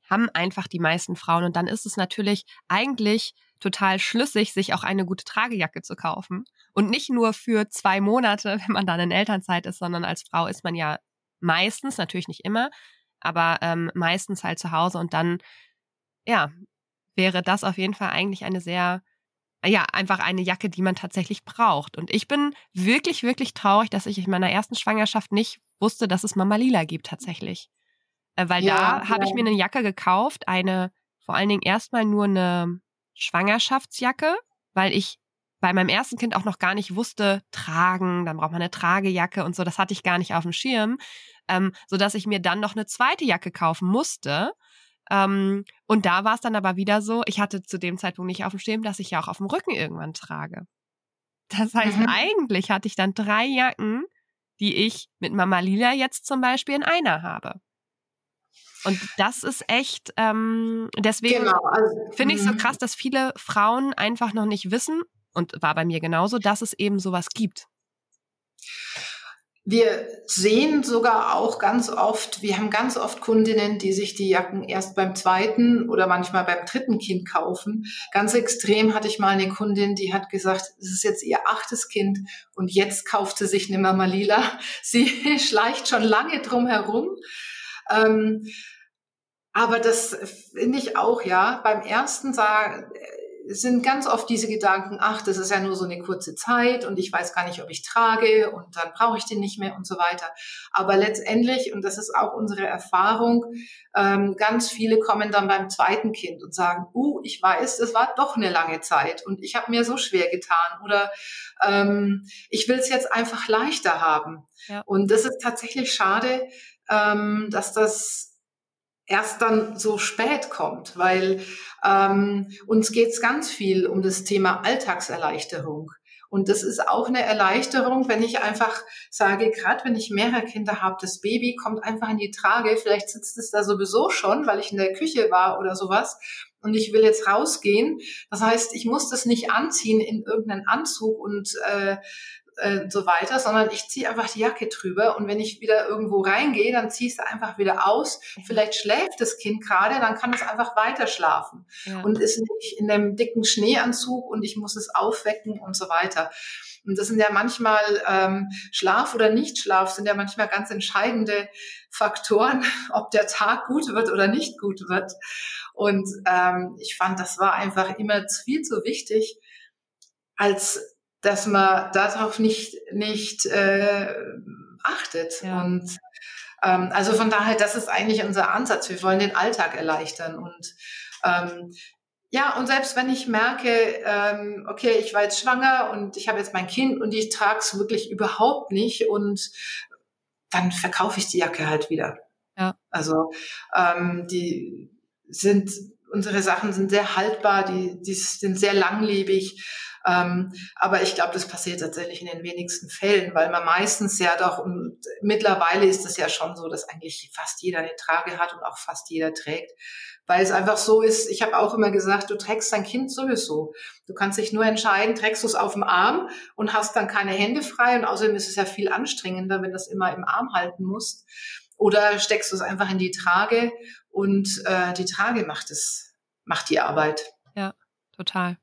haben einfach die meisten Frauen. Und dann ist es natürlich eigentlich total schlüssig, sich auch eine gute Tragejacke zu kaufen. Und nicht nur für zwei Monate, wenn man dann in Elternzeit ist, sondern als Frau ist man ja meistens, natürlich nicht immer, aber ähm, meistens halt zu Hause. Und dann, ja, wäre das auf jeden Fall eigentlich eine sehr ja, einfach eine Jacke, die man tatsächlich braucht. Und ich bin wirklich, wirklich traurig, dass ich in meiner ersten Schwangerschaft nicht wusste, dass es Mama Lila gibt tatsächlich. Äh, weil ja, da habe ich mir eine Jacke gekauft, eine, vor allen Dingen erstmal nur eine Schwangerschaftsjacke, weil ich bei meinem ersten Kind auch noch gar nicht wusste, tragen, dann braucht man eine Tragejacke und so, das hatte ich gar nicht auf dem Schirm, ähm, sodass ich mir dann noch eine zweite Jacke kaufen musste ähm, und da war es dann aber wieder so, ich hatte zu dem Zeitpunkt nicht auf dem Schirm, dass ich ja auch auf dem Rücken irgendwann trage. Das heißt, mhm. eigentlich hatte ich dann drei Jacken, die ich mit Mama Lila jetzt zum Beispiel in einer habe. Und das ist echt, ähm, deswegen genau, also, finde ich so mhm. krass, dass viele Frauen einfach noch nicht wissen, und war bei mir genauso, dass es eben sowas gibt. Wir sehen sogar auch ganz oft, wir haben ganz oft Kundinnen, die sich die Jacken erst beim zweiten oder manchmal beim dritten Kind kaufen. Ganz extrem hatte ich mal eine Kundin, die hat gesagt, es ist jetzt ihr achtes Kind und jetzt kauft sie sich eine Mama Lila. Sie schleicht schon lange drum herum. Ähm, aber das finde ich auch, ja. Beim ersten sagen, sind ganz oft diese Gedanken, ach, das ist ja nur so eine kurze Zeit und ich weiß gar nicht, ob ich trage und dann brauche ich den nicht mehr und so weiter. Aber letztendlich, und das ist auch unsere Erfahrung, ähm, ganz viele kommen dann beim zweiten Kind und sagen, uh, ich weiß, das war doch eine lange Zeit und ich habe mir so schwer getan oder ähm, ich will es jetzt einfach leichter haben. Ja. Und das ist tatsächlich schade, ähm, dass das erst dann so spät kommt, weil ähm, uns geht es ganz viel um das Thema Alltagserleichterung. Und das ist auch eine Erleichterung, wenn ich einfach sage, gerade wenn ich mehrere Kinder habe, das Baby kommt einfach in die Trage, vielleicht sitzt es da sowieso schon, weil ich in der Küche war oder sowas und ich will jetzt rausgehen. Das heißt, ich muss das nicht anziehen in irgendeinen Anzug und äh, äh, so weiter, sondern ich ziehe einfach die Jacke drüber und wenn ich wieder irgendwo reingehe, dann ziehe ich es einfach wieder aus. Vielleicht schläft das Kind gerade, dann kann es einfach weiter schlafen ja. und ist nicht in einem dicken Schneeanzug und ich muss es aufwecken und so weiter. Und das sind ja manchmal ähm, Schlaf oder Nichtschlaf sind ja manchmal ganz entscheidende Faktoren, ob der Tag gut wird oder nicht gut wird. Und ähm, ich fand, das war einfach immer viel zu wichtig, als dass man darauf nicht, nicht äh, achtet. Ja. Und ähm, also von daher, das ist eigentlich unser Ansatz. Wir wollen den Alltag erleichtern. Und ähm, ja, und selbst wenn ich merke, ähm, okay, ich war jetzt schwanger und ich habe jetzt mein Kind und ich trage es wirklich überhaupt nicht und dann verkaufe ich die Jacke halt wieder. Ja. Also ähm, die sind unsere Sachen sind sehr haltbar, die, die sind sehr langlebig. Ähm, aber ich glaube, das passiert tatsächlich in den wenigsten Fällen, weil man meistens ja doch, und mittlerweile ist es ja schon so, dass eigentlich fast jeder eine Trage hat und auch fast jeder trägt. Weil es einfach so ist, ich habe auch immer gesagt, du trägst dein Kind sowieso. Du kannst dich nur entscheiden, trägst du es auf dem Arm und hast dann keine Hände frei und außerdem ist es ja viel anstrengender, wenn du es immer im Arm halten musst. Oder steckst du es einfach in die Trage und äh, die Trage macht es, macht die Arbeit. Ja, total.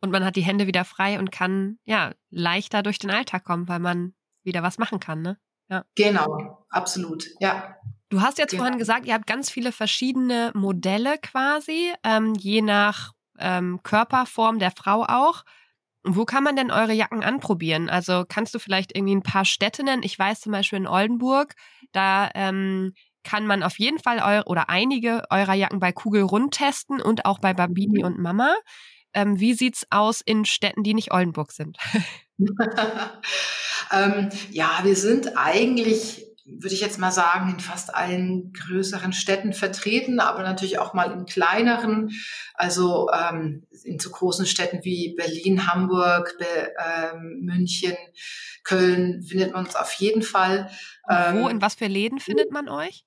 Und man hat die Hände wieder frei und kann ja leichter durch den Alltag kommen, weil man wieder was machen kann, ne? Ja. Genau, absolut, ja. Du hast jetzt genau. vorhin gesagt, ihr habt ganz viele verschiedene Modelle quasi, ähm, je nach ähm, Körperform der Frau auch. Wo kann man denn eure Jacken anprobieren? Also kannst du vielleicht irgendwie ein paar Städte nennen? Ich weiß zum Beispiel in Oldenburg, da ähm, kann man auf jeden Fall eure oder einige eurer Jacken bei Kugel rund testen und auch bei Babini mhm. und Mama. Ähm, wie sieht's aus in Städten, die nicht Oldenburg sind? ähm, ja, wir sind eigentlich würde ich jetzt mal sagen, in fast allen größeren Städten vertreten, aber natürlich auch mal in kleineren, also ähm, in so großen Städten wie Berlin, Hamburg, Be ähm, München, Köln findet man uns auf jeden Fall. Ähm, wo, in was für Läden findet man euch?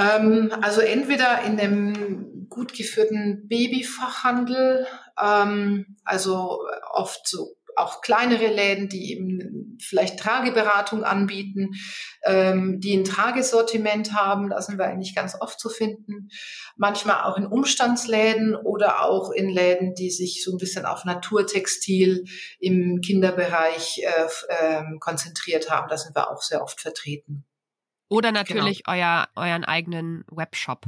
Ähm, also entweder in dem gut geführten Babyfachhandel, ähm, also oft so auch kleinere Läden, die eben vielleicht Trageberatung anbieten, ähm, die ein Tragesortiment haben, da sind wir eigentlich ganz oft zu finden. Manchmal auch in Umstandsläden oder auch in Läden, die sich so ein bisschen auf Naturtextil im Kinderbereich äh, äh, konzentriert haben. Da sind wir auch sehr oft vertreten. Oder natürlich genau. euer, euren eigenen Webshop.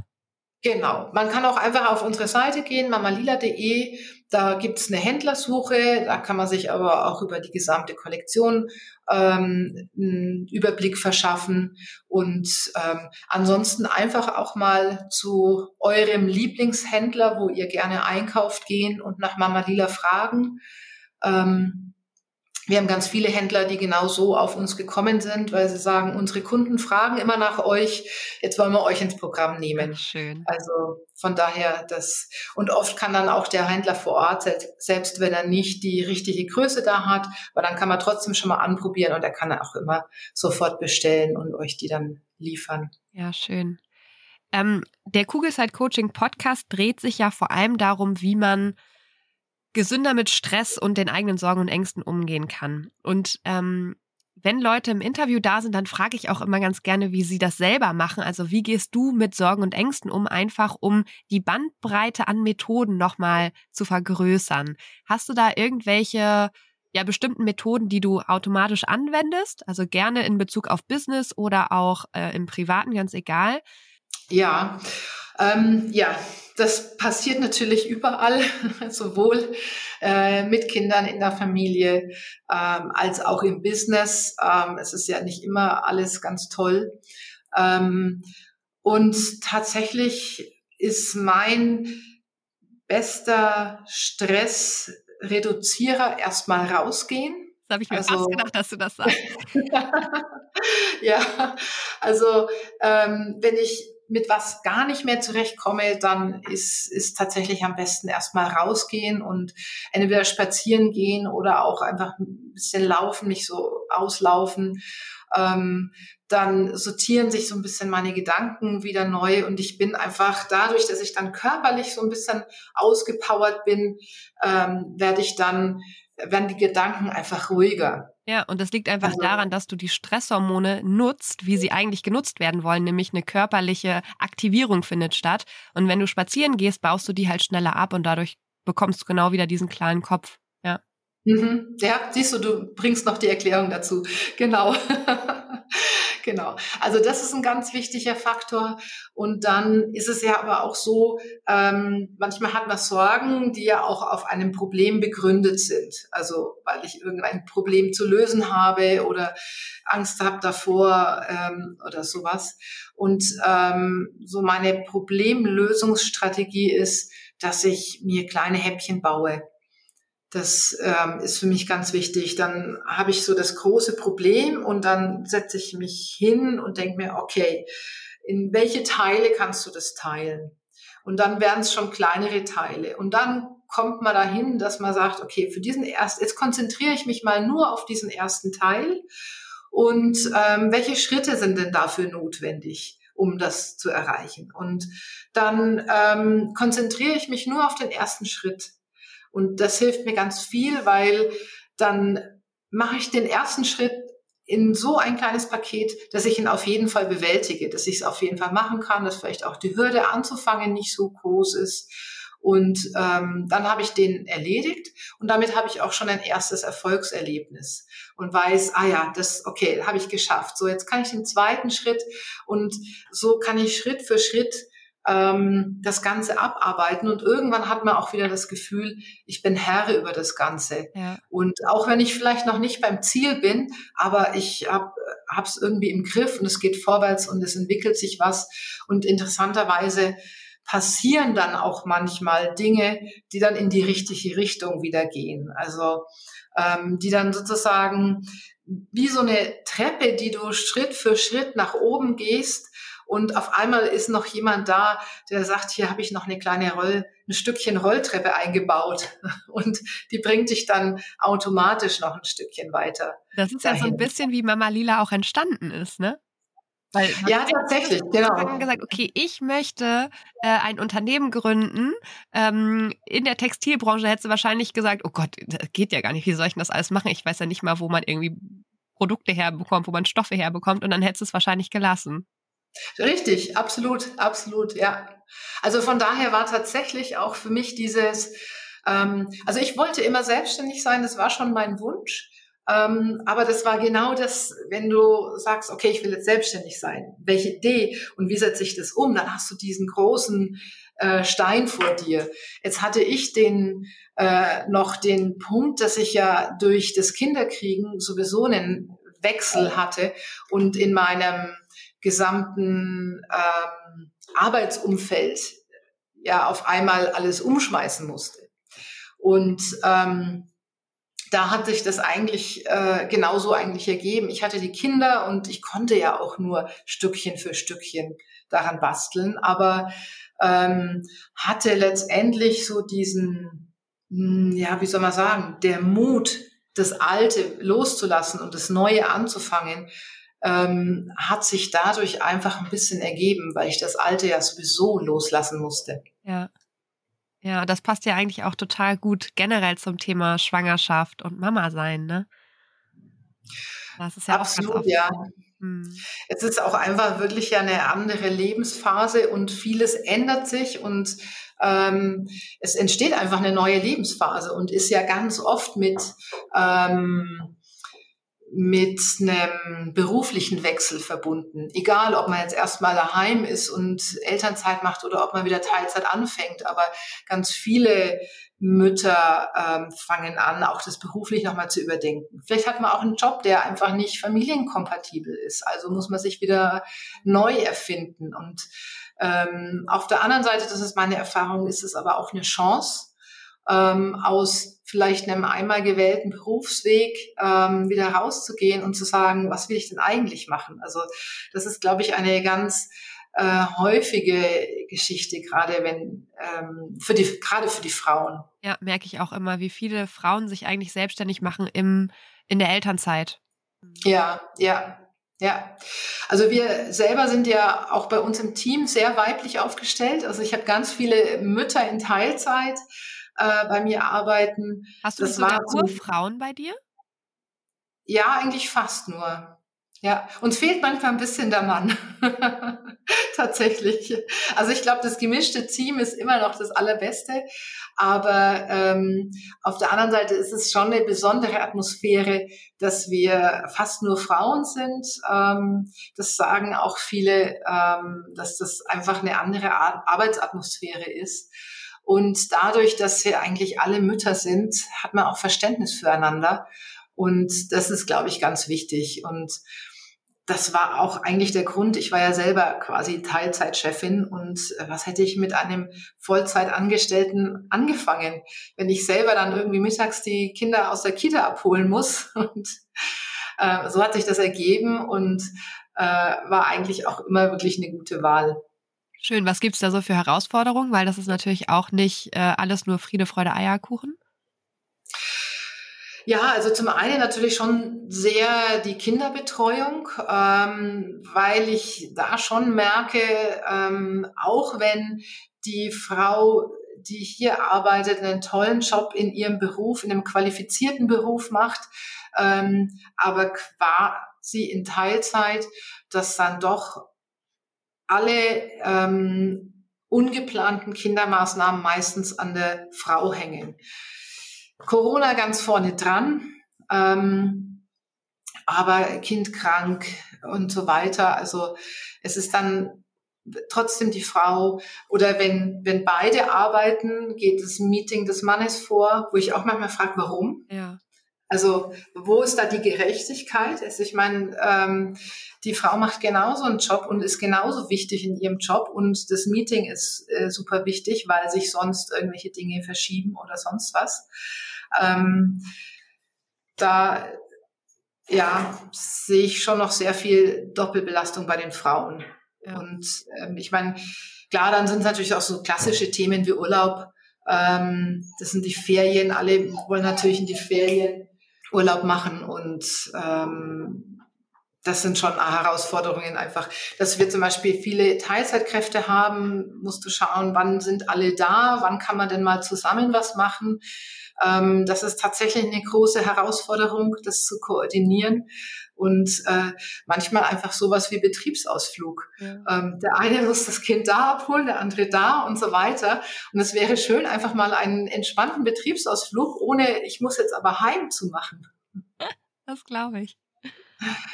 Genau. Man kann auch einfach auf unsere Seite gehen, mamalila.de. Da gibt's eine Händlersuche. Da kann man sich aber auch über die gesamte Kollektion ähm, einen Überblick verschaffen. Und ähm, ansonsten einfach auch mal zu eurem Lieblingshändler, wo ihr gerne einkauft, gehen und nach Mamalila fragen. Ähm, wir haben ganz viele Händler, die genau so auf uns gekommen sind, weil sie sagen, unsere Kunden fragen immer nach euch, jetzt wollen wir euch ins Programm nehmen. Schön. Also von daher das, und oft kann dann auch der Händler vor Ort, selbst wenn er nicht die richtige Größe da hat, aber dann kann man trotzdem schon mal anprobieren und er kann auch immer sofort bestellen und euch die dann liefern. Ja, schön. Ähm, der Kugelside Coaching Podcast dreht sich ja vor allem darum, wie man gesünder mit Stress und den eigenen Sorgen und Ängsten umgehen kann. Und ähm, wenn Leute im Interview da sind, dann frage ich auch immer ganz gerne, wie sie das selber machen. Also wie gehst du mit Sorgen und Ängsten um, einfach um die Bandbreite an Methoden nochmal zu vergrößern? Hast du da irgendwelche ja bestimmten Methoden, die du automatisch anwendest? Also gerne in Bezug auf Business oder auch äh, im Privaten, ganz egal. Ja, Ähm, ja, das passiert natürlich überall, sowohl äh, mit Kindern in der Familie ähm, als auch im Business. Ähm, es ist ja nicht immer alles ganz toll. Ähm, und tatsächlich ist mein bester Stressreduzierer erstmal rausgehen. Das habe ich mir also, fast gedacht, dass du das sagst. ja, also ähm, wenn ich mit was gar nicht mehr zurechtkomme, dann ist, ist tatsächlich am besten erstmal rausgehen und entweder spazieren gehen oder auch einfach ein bisschen laufen, nicht so auslaufen. Ähm, dann sortieren sich so ein bisschen meine Gedanken wieder neu und ich bin einfach dadurch, dass ich dann körperlich so ein bisschen ausgepowert bin, ähm, werde ich dann werden die Gedanken einfach ruhiger. Ja, und das liegt einfach also, daran, dass du die Stresshormone nutzt, wie sie eigentlich genutzt werden wollen, nämlich eine körperliche Aktivierung findet statt. Und wenn du spazieren gehst, baust du die halt schneller ab und dadurch bekommst du genau wieder diesen klaren Kopf. Ja. Mhm. Ja, siehst du, du bringst noch die Erklärung dazu. Genau. genau. Also das ist ein ganz wichtiger Faktor. Und dann ist es ja aber auch so, ähm, manchmal hat man Sorgen, die ja auch auf einem Problem begründet sind. Also weil ich irgendein Problem zu lösen habe oder Angst habe davor ähm, oder sowas. Und ähm, so meine Problemlösungsstrategie ist, dass ich mir kleine Häppchen baue. Das ähm, ist für mich ganz wichtig. Dann habe ich so das große Problem und dann setze ich mich hin und denke mir, okay, in welche Teile kannst du das teilen? Und dann werden es schon kleinere Teile. Und dann kommt man dahin, dass man sagt, okay, für diesen ersten, jetzt konzentriere ich mich mal nur auf diesen ersten Teil. Und ähm, welche Schritte sind denn dafür notwendig? um das zu erreichen. Und dann ähm, konzentriere ich mich nur auf den ersten Schritt. Und das hilft mir ganz viel, weil dann mache ich den ersten Schritt in so ein kleines Paket, dass ich ihn auf jeden Fall bewältige, dass ich es auf jeden Fall machen kann, dass vielleicht auch die Hürde anzufangen nicht so groß ist. Und ähm, dann habe ich den erledigt und damit habe ich auch schon ein erstes Erfolgserlebnis und weiß, ah ja, das, okay, habe ich geschafft. So, jetzt kann ich den zweiten Schritt und so kann ich Schritt für Schritt ähm, das Ganze abarbeiten und irgendwann hat man auch wieder das Gefühl, ich bin Herr über das Ganze. Ja. Und auch wenn ich vielleicht noch nicht beim Ziel bin, aber ich habe es irgendwie im Griff und es geht vorwärts und es entwickelt sich was und interessanterweise passieren dann auch manchmal Dinge, die dann in die richtige Richtung wieder gehen. Also ähm, die dann sozusagen wie so eine Treppe, die du Schritt für Schritt nach oben gehst und auf einmal ist noch jemand da, der sagt, hier habe ich noch eine kleine Roll, ein Stückchen Rolltreppe eingebaut und die bringt dich dann automatisch noch ein Stückchen weiter. Das ist dahin. ja so ein bisschen wie Mama Lila auch entstanden ist, ne? Weil ja, tatsächlich, genau. gesagt, okay, ich möchte äh, ein Unternehmen gründen. Ähm, in der Textilbranche hätte sie wahrscheinlich gesagt, oh Gott, das geht ja gar nicht, wie soll ich denn das alles machen? Ich weiß ja nicht mal, wo man irgendwie Produkte herbekommt, wo man Stoffe herbekommt und dann hätte es wahrscheinlich gelassen. Richtig, absolut, absolut, ja. Also von daher war tatsächlich auch für mich dieses, ähm, also ich wollte immer selbstständig sein, das war schon mein Wunsch. Ähm, aber das war genau das, wenn du sagst, okay, ich will jetzt selbstständig sein. Welche Idee und wie setze ich das um? Dann hast du diesen großen äh, Stein vor dir. Jetzt hatte ich den äh, noch den Punkt, dass ich ja durch das Kinderkriegen sowieso einen Wechsel hatte und in meinem gesamten ähm, Arbeitsumfeld ja auf einmal alles umschmeißen musste. Und ähm, da hat sich das eigentlich äh, genauso eigentlich ergeben. Ich hatte die Kinder und ich konnte ja auch nur Stückchen für Stückchen daran basteln, aber ähm, hatte letztendlich so diesen, hm, ja, wie soll man sagen, der Mut, das Alte loszulassen und das Neue anzufangen, ähm, hat sich dadurch einfach ein bisschen ergeben, weil ich das Alte ja sowieso loslassen musste. Ja. Ja, das passt ja eigentlich auch total gut generell zum Thema Schwangerschaft und Mama sein, ne? Das ist ja Absolut, auch ja. Hm. Es ist auch einfach wirklich ja eine andere Lebensphase und vieles ändert sich und ähm, es entsteht einfach eine neue Lebensphase und ist ja ganz oft mit ähm, mit einem beruflichen Wechsel verbunden. Egal, ob man jetzt erstmal daheim ist und Elternzeit macht oder ob man wieder Teilzeit anfängt. Aber ganz viele Mütter ähm, fangen an, auch das beruflich nochmal zu überdenken. Vielleicht hat man auch einen Job, der einfach nicht familienkompatibel ist. Also muss man sich wieder neu erfinden. Und ähm, auf der anderen Seite, das ist meine Erfahrung, ist es aber auch eine Chance, ähm, aus vielleicht einem einmal gewählten Berufsweg ähm, wieder rauszugehen und zu sagen, was will ich denn eigentlich machen? Also das ist, glaube ich, eine ganz äh, häufige Geschichte, gerade wenn ähm, für die gerade für die Frauen. Ja, merke ich auch immer, wie viele Frauen sich eigentlich selbstständig machen im in der Elternzeit. Ja, ja, ja, also wir selber sind ja auch bei uns im Team sehr weiblich aufgestellt. Also ich habe ganz viele Mütter in Teilzeit äh, bei mir arbeiten. Hast du das sogar nur Frauen bei dir? Ja, eigentlich fast nur. Ja, uns fehlt manchmal ein bisschen der Mann. Tatsächlich. Also ich glaube, das gemischte Team ist immer noch das Allerbeste. Aber ähm, auf der anderen Seite ist es schon eine besondere Atmosphäre, dass wir fast nur Frauen sind. Ähm, das sagen auch viele, ähm, dass das einfach eine andere Ar Arbeitsatmosphäre ist. Und dadurch, dass wir eigentlich alle Mütter sind, hat man auch Verständnis füreinander. Und das ist, glaube ich, ganz wichtig. Und das war auch eigentlich der Grund. Ich war ja selber quasi Teilzeitchefin und äh, was hätte ich mit einem Vollzeitangestellten angefangen, wenn ich selber dann irgendwie mittags die Kinder aus der Kita abholen muss? Und äh, so hat sich das ergeben und äh, war eigentlich auch immer wirklich eine gute Wahl. Schön. Was gibt's da so für Herausforderungen? Weil das ist natürlich auch nicht äh, alles nur Friede, Freude, Eierkuchen. Ja, also zum einen natürlich schon sehr die Kinderbetreuung, ähm, weil ich da schon merke, ähm, auch wenn die Frau, die hier arbeitet, einen tollen Job in ihrem Beruf, in einem qualifizierten Beruf macht, ähm, aber quasi in Teilzeit, dass dann doch alle ähm, ungeplanten Kindermaßnahmen meistens an der Frau hängen. Corona ganz vorne dran, ähm, aber Kind krank und so weiter. Also es ist dann trotzdem die Frau oder wenn, wenn beide arbeiten, geht das Meeting des Mannes vor, wo ich auch manchmal frage, warum? Ja. Also wo ist da die Gerechtigkeit? Also ich meine, ähm, die Frau macht genauso einen Job und ist genauso wichtig in ihrem Job und das Meeting ist äh, super wichtig, weil sich sonst irgendwelche Dinge verschieben oder sonst was. Ähm, da ja, sehe ich schon noch sehr viel Doppelbelastung bei den Frauen. Ja. Und ähm, ich meine, klar, dann sind es natürlich auch so klassische Themen wie Urlaub. Ähm, das sind die Ferien. Alle wollen natürlich in die Ferien Urlaub machen und ähm, das sind schon Herausforderungen einfach. Dass wir zum Beispiel viele Teilzeitkräfte haben, musst du schauen, wann sind alle da, wann kann man denn mal zusammen was machen. Ähm, das ist tatsächlich eine große Herausforderung, das zu koordinieren. Und äh, manchmal einfach sowas wie Betriebsausflug. Ja. Ähm, der eine muss das Kind da abholen, der andere da und so weiter. Und es wäre schön, einfach mal einen entspannten Betriebsausflug, ohne ich muss jetzt aber heim zu machen. Das glaube ich.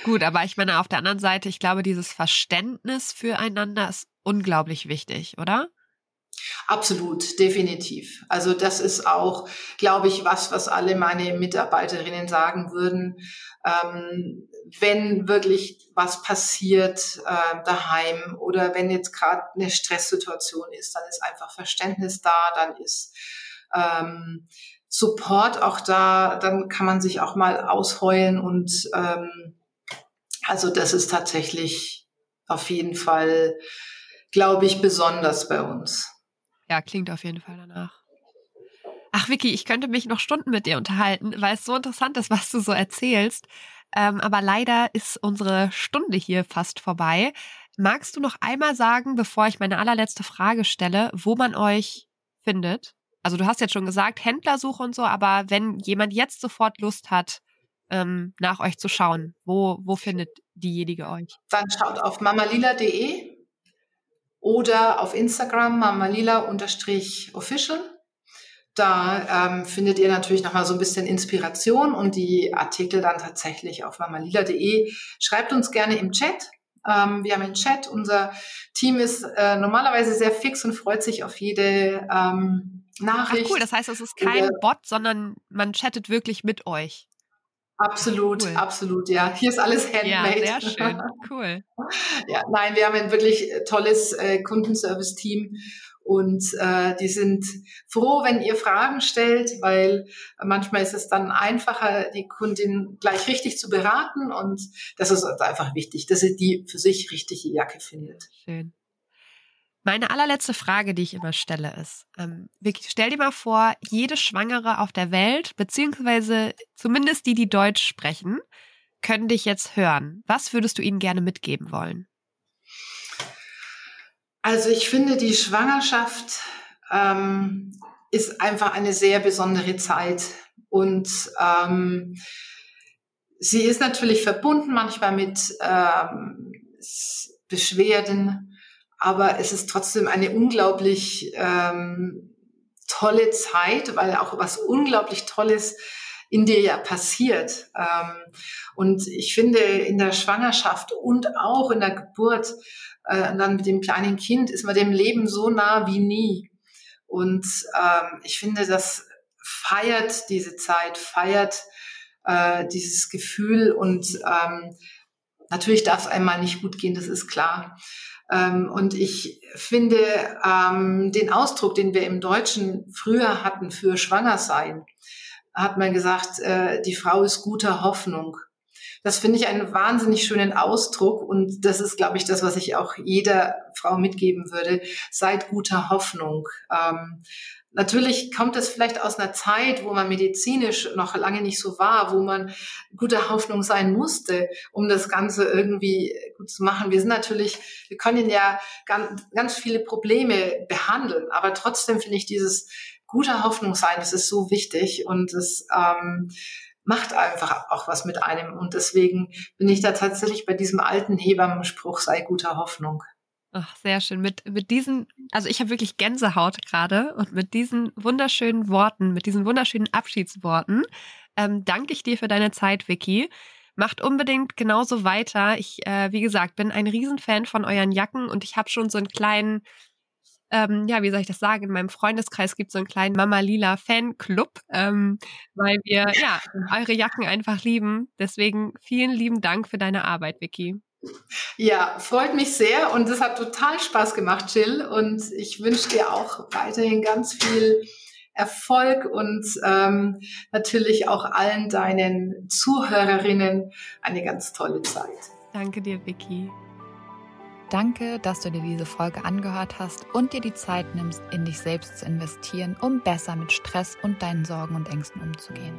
Gut, aber ich meine, auf der anderen Seite, ich glaube, dieses Verständnis füreinander ist unglaublich wichtig, oder? Absolut, definitiv. Also das ist auch, glaube ich, was, was alle meine Mitarbeiterinnen sagen würden. Ähm, wenn wirklich was passiert äh, daheim oder wenn jetzt gerade eine Stresssituation ist, dann ist einfach Verständnis da, dann ist ähm, Support auch da, dann kann man sich auch mal ausheulen und ähm, also das ist tatsächlich auf jeden Fall, glaube ich, besonders bei uns. Ja, klingt auf jeden Fall danach. Ach, Vicky, ich könnte mich noch Stunden mit dir unterhalten, weil es so interessant ist, was du so erzählst. Ähm, aber leider ist unsere Stunde hier fast vorbei. Magst du noch einmal sagen, bevor ich meine allerletzte Frage stelle, wo man euch findet? Also du hast jetzt schon gesagt, Händlersuche und so, aber wenn jemand jetzt sofort Lust hat, ähm, nach euch zu schauen? Wo, wo findet diejenige euch? Dann schaut auf mamalila.de oder auf Instagram mamalila-official. Da ähm, findet ihr natürlich nochmal so ein bisschen Inspiration und die Artikel dann tatsächlich auf mamalila.de. Schreibt uns gerne im Chat. Ähm, wir haben einen Chat. Unser Team ist äh, normalerweise sehr fix und freut sich auf jede ähm, Nachricht. Ach cool, das heißt, es ist kein Bot, sondern man chattet wirklich mit euch. Absolut, cool. absolut, ja. Hier ist alles handmade. Ja, sehr schön, cool. ja, nein, wir haben ein wirklich tolles äh, Kundenservice-Team und äh, die sind froh, wenn ihr Fragen stellt, weil manchmal ist es dann einfacher, die Kundin gleich richtig zu beraten. Und das ist einfach wichtig, dass sie die für sich richtige Jacke findet. Schön. Meine allerletzte Frage, die ich immer stelle, ist, ähm, stell dir mal vor, jede Schwangere auf der Welt, beziehungsweise zumindest die, die Deutsch sprechen, können dich jetzt hören. Was würdest du ihnen gerne mitgeben wollen? Also ich finde, die Schwangerschaft ähm, ist einfach eine sehr besondere Zeit und ähm, sie ist natürlich verbunden manchmal mit ähm, Beschwerden, aber es ist trotzdem eine unglaublich ähm, tolle Zeit, weil auch was unglaublich Tolles in dir ja passiert. Ähm, und ich finde, in der Schwangerschaft und auch in der Geburt äh, dann mit dem kleinen Kind ist man dem Leben so nah wie nie. Und ähm, ich finde, das feiert diese Zeit, feiert äh, dieses Gefühl und ähm, natürlich darf es einmal nicht gut gehen, das ist klar. Ähm, und ich finde ähm, den Ausdruck, den wir im Deutschen früher hatten für Schwangersein, hat man gesagt, äh, die Frau ist guter Hoffnung. Das finde ich einen wahnsinnig schönen Ausdruck und das ist, glaube ich, das, was ich auch jeder Frau mitgeben würde. Seid guter Hoffnung. Ähm, Natürlich kommt es vielleicht aus einer Zeit, wo man medizinisch noch lange nicht so war, wo man guter Hoffnung sein musste, um das Ganze irgendwie gut zu machen. Wir sind natürlich, wir können ja ganz, ganz viele Probleme behandeln, aber trotzdem finde ich dieses guter Hoffnung sein, das ist so wichtig und es ähm, macht einfach auch was mit einem. Und deswegen bin ich da tatsächlich bei diesem alten Hebammenspruch, sei guter Hoffnung. Ach, sehr schön. Mit, mit diesen, also ich habe wirklich Gänsehaut gerade und mit diesen wunderschönen Worten, mit diesen wunderschönen Abschiedsworten, ähm, danke ich dir für deine Zeit, Vicky. Macht unbedingt genauso weiter. Ich, äh, wie gesagt, bin ein Riesenfan von euren Jacken und ich habe schon so einen kleinen ähm, ja, wie soll ich das sagen, in meinem Freundeskreis gibt es so einen kleinen Mama Lila Fanclub, ähm, weil wir ja eure Jacken einfach lieben. Deswegen vielen lieben Dank für deine Arbeit, Vicky. Ja, freut mich sehr und es hat total Spaß gemacht, Jill. Und ich wünsche dir auch weiterhin ganz viel Erfolg und ähm, natürlich auch allen deinen Zuhörerinnen eine ganz tolle Zeit. Danke dir, Vicky. Danke, dass du dir diese Folge angehört hast und dir die Zeit nimmst, in dich selbst zu investieren, um besser mit Stress und deinen Sorgen und Ängsten umzugehen.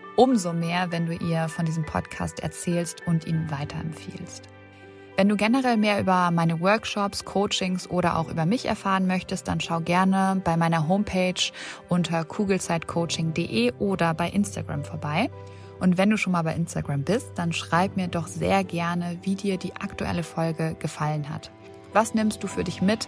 umso mehr, wenn du ihr von diesem Podcast erzählst und ihn weiterempfiehlst. Wenn du generell mehr über meine Workshops, Coachings oder auch über mich erfahren möchtest, dann schau gerne bei meiner Homepage unter kugelzeitcoaching.de oder bei Instagram vorbei. Und wenn du schon mal bei Instagram bist, dann schreib mir doch sehr gerne, wie dir die aktuelle Folge gefallen hat. Was nimmst du für dich mit?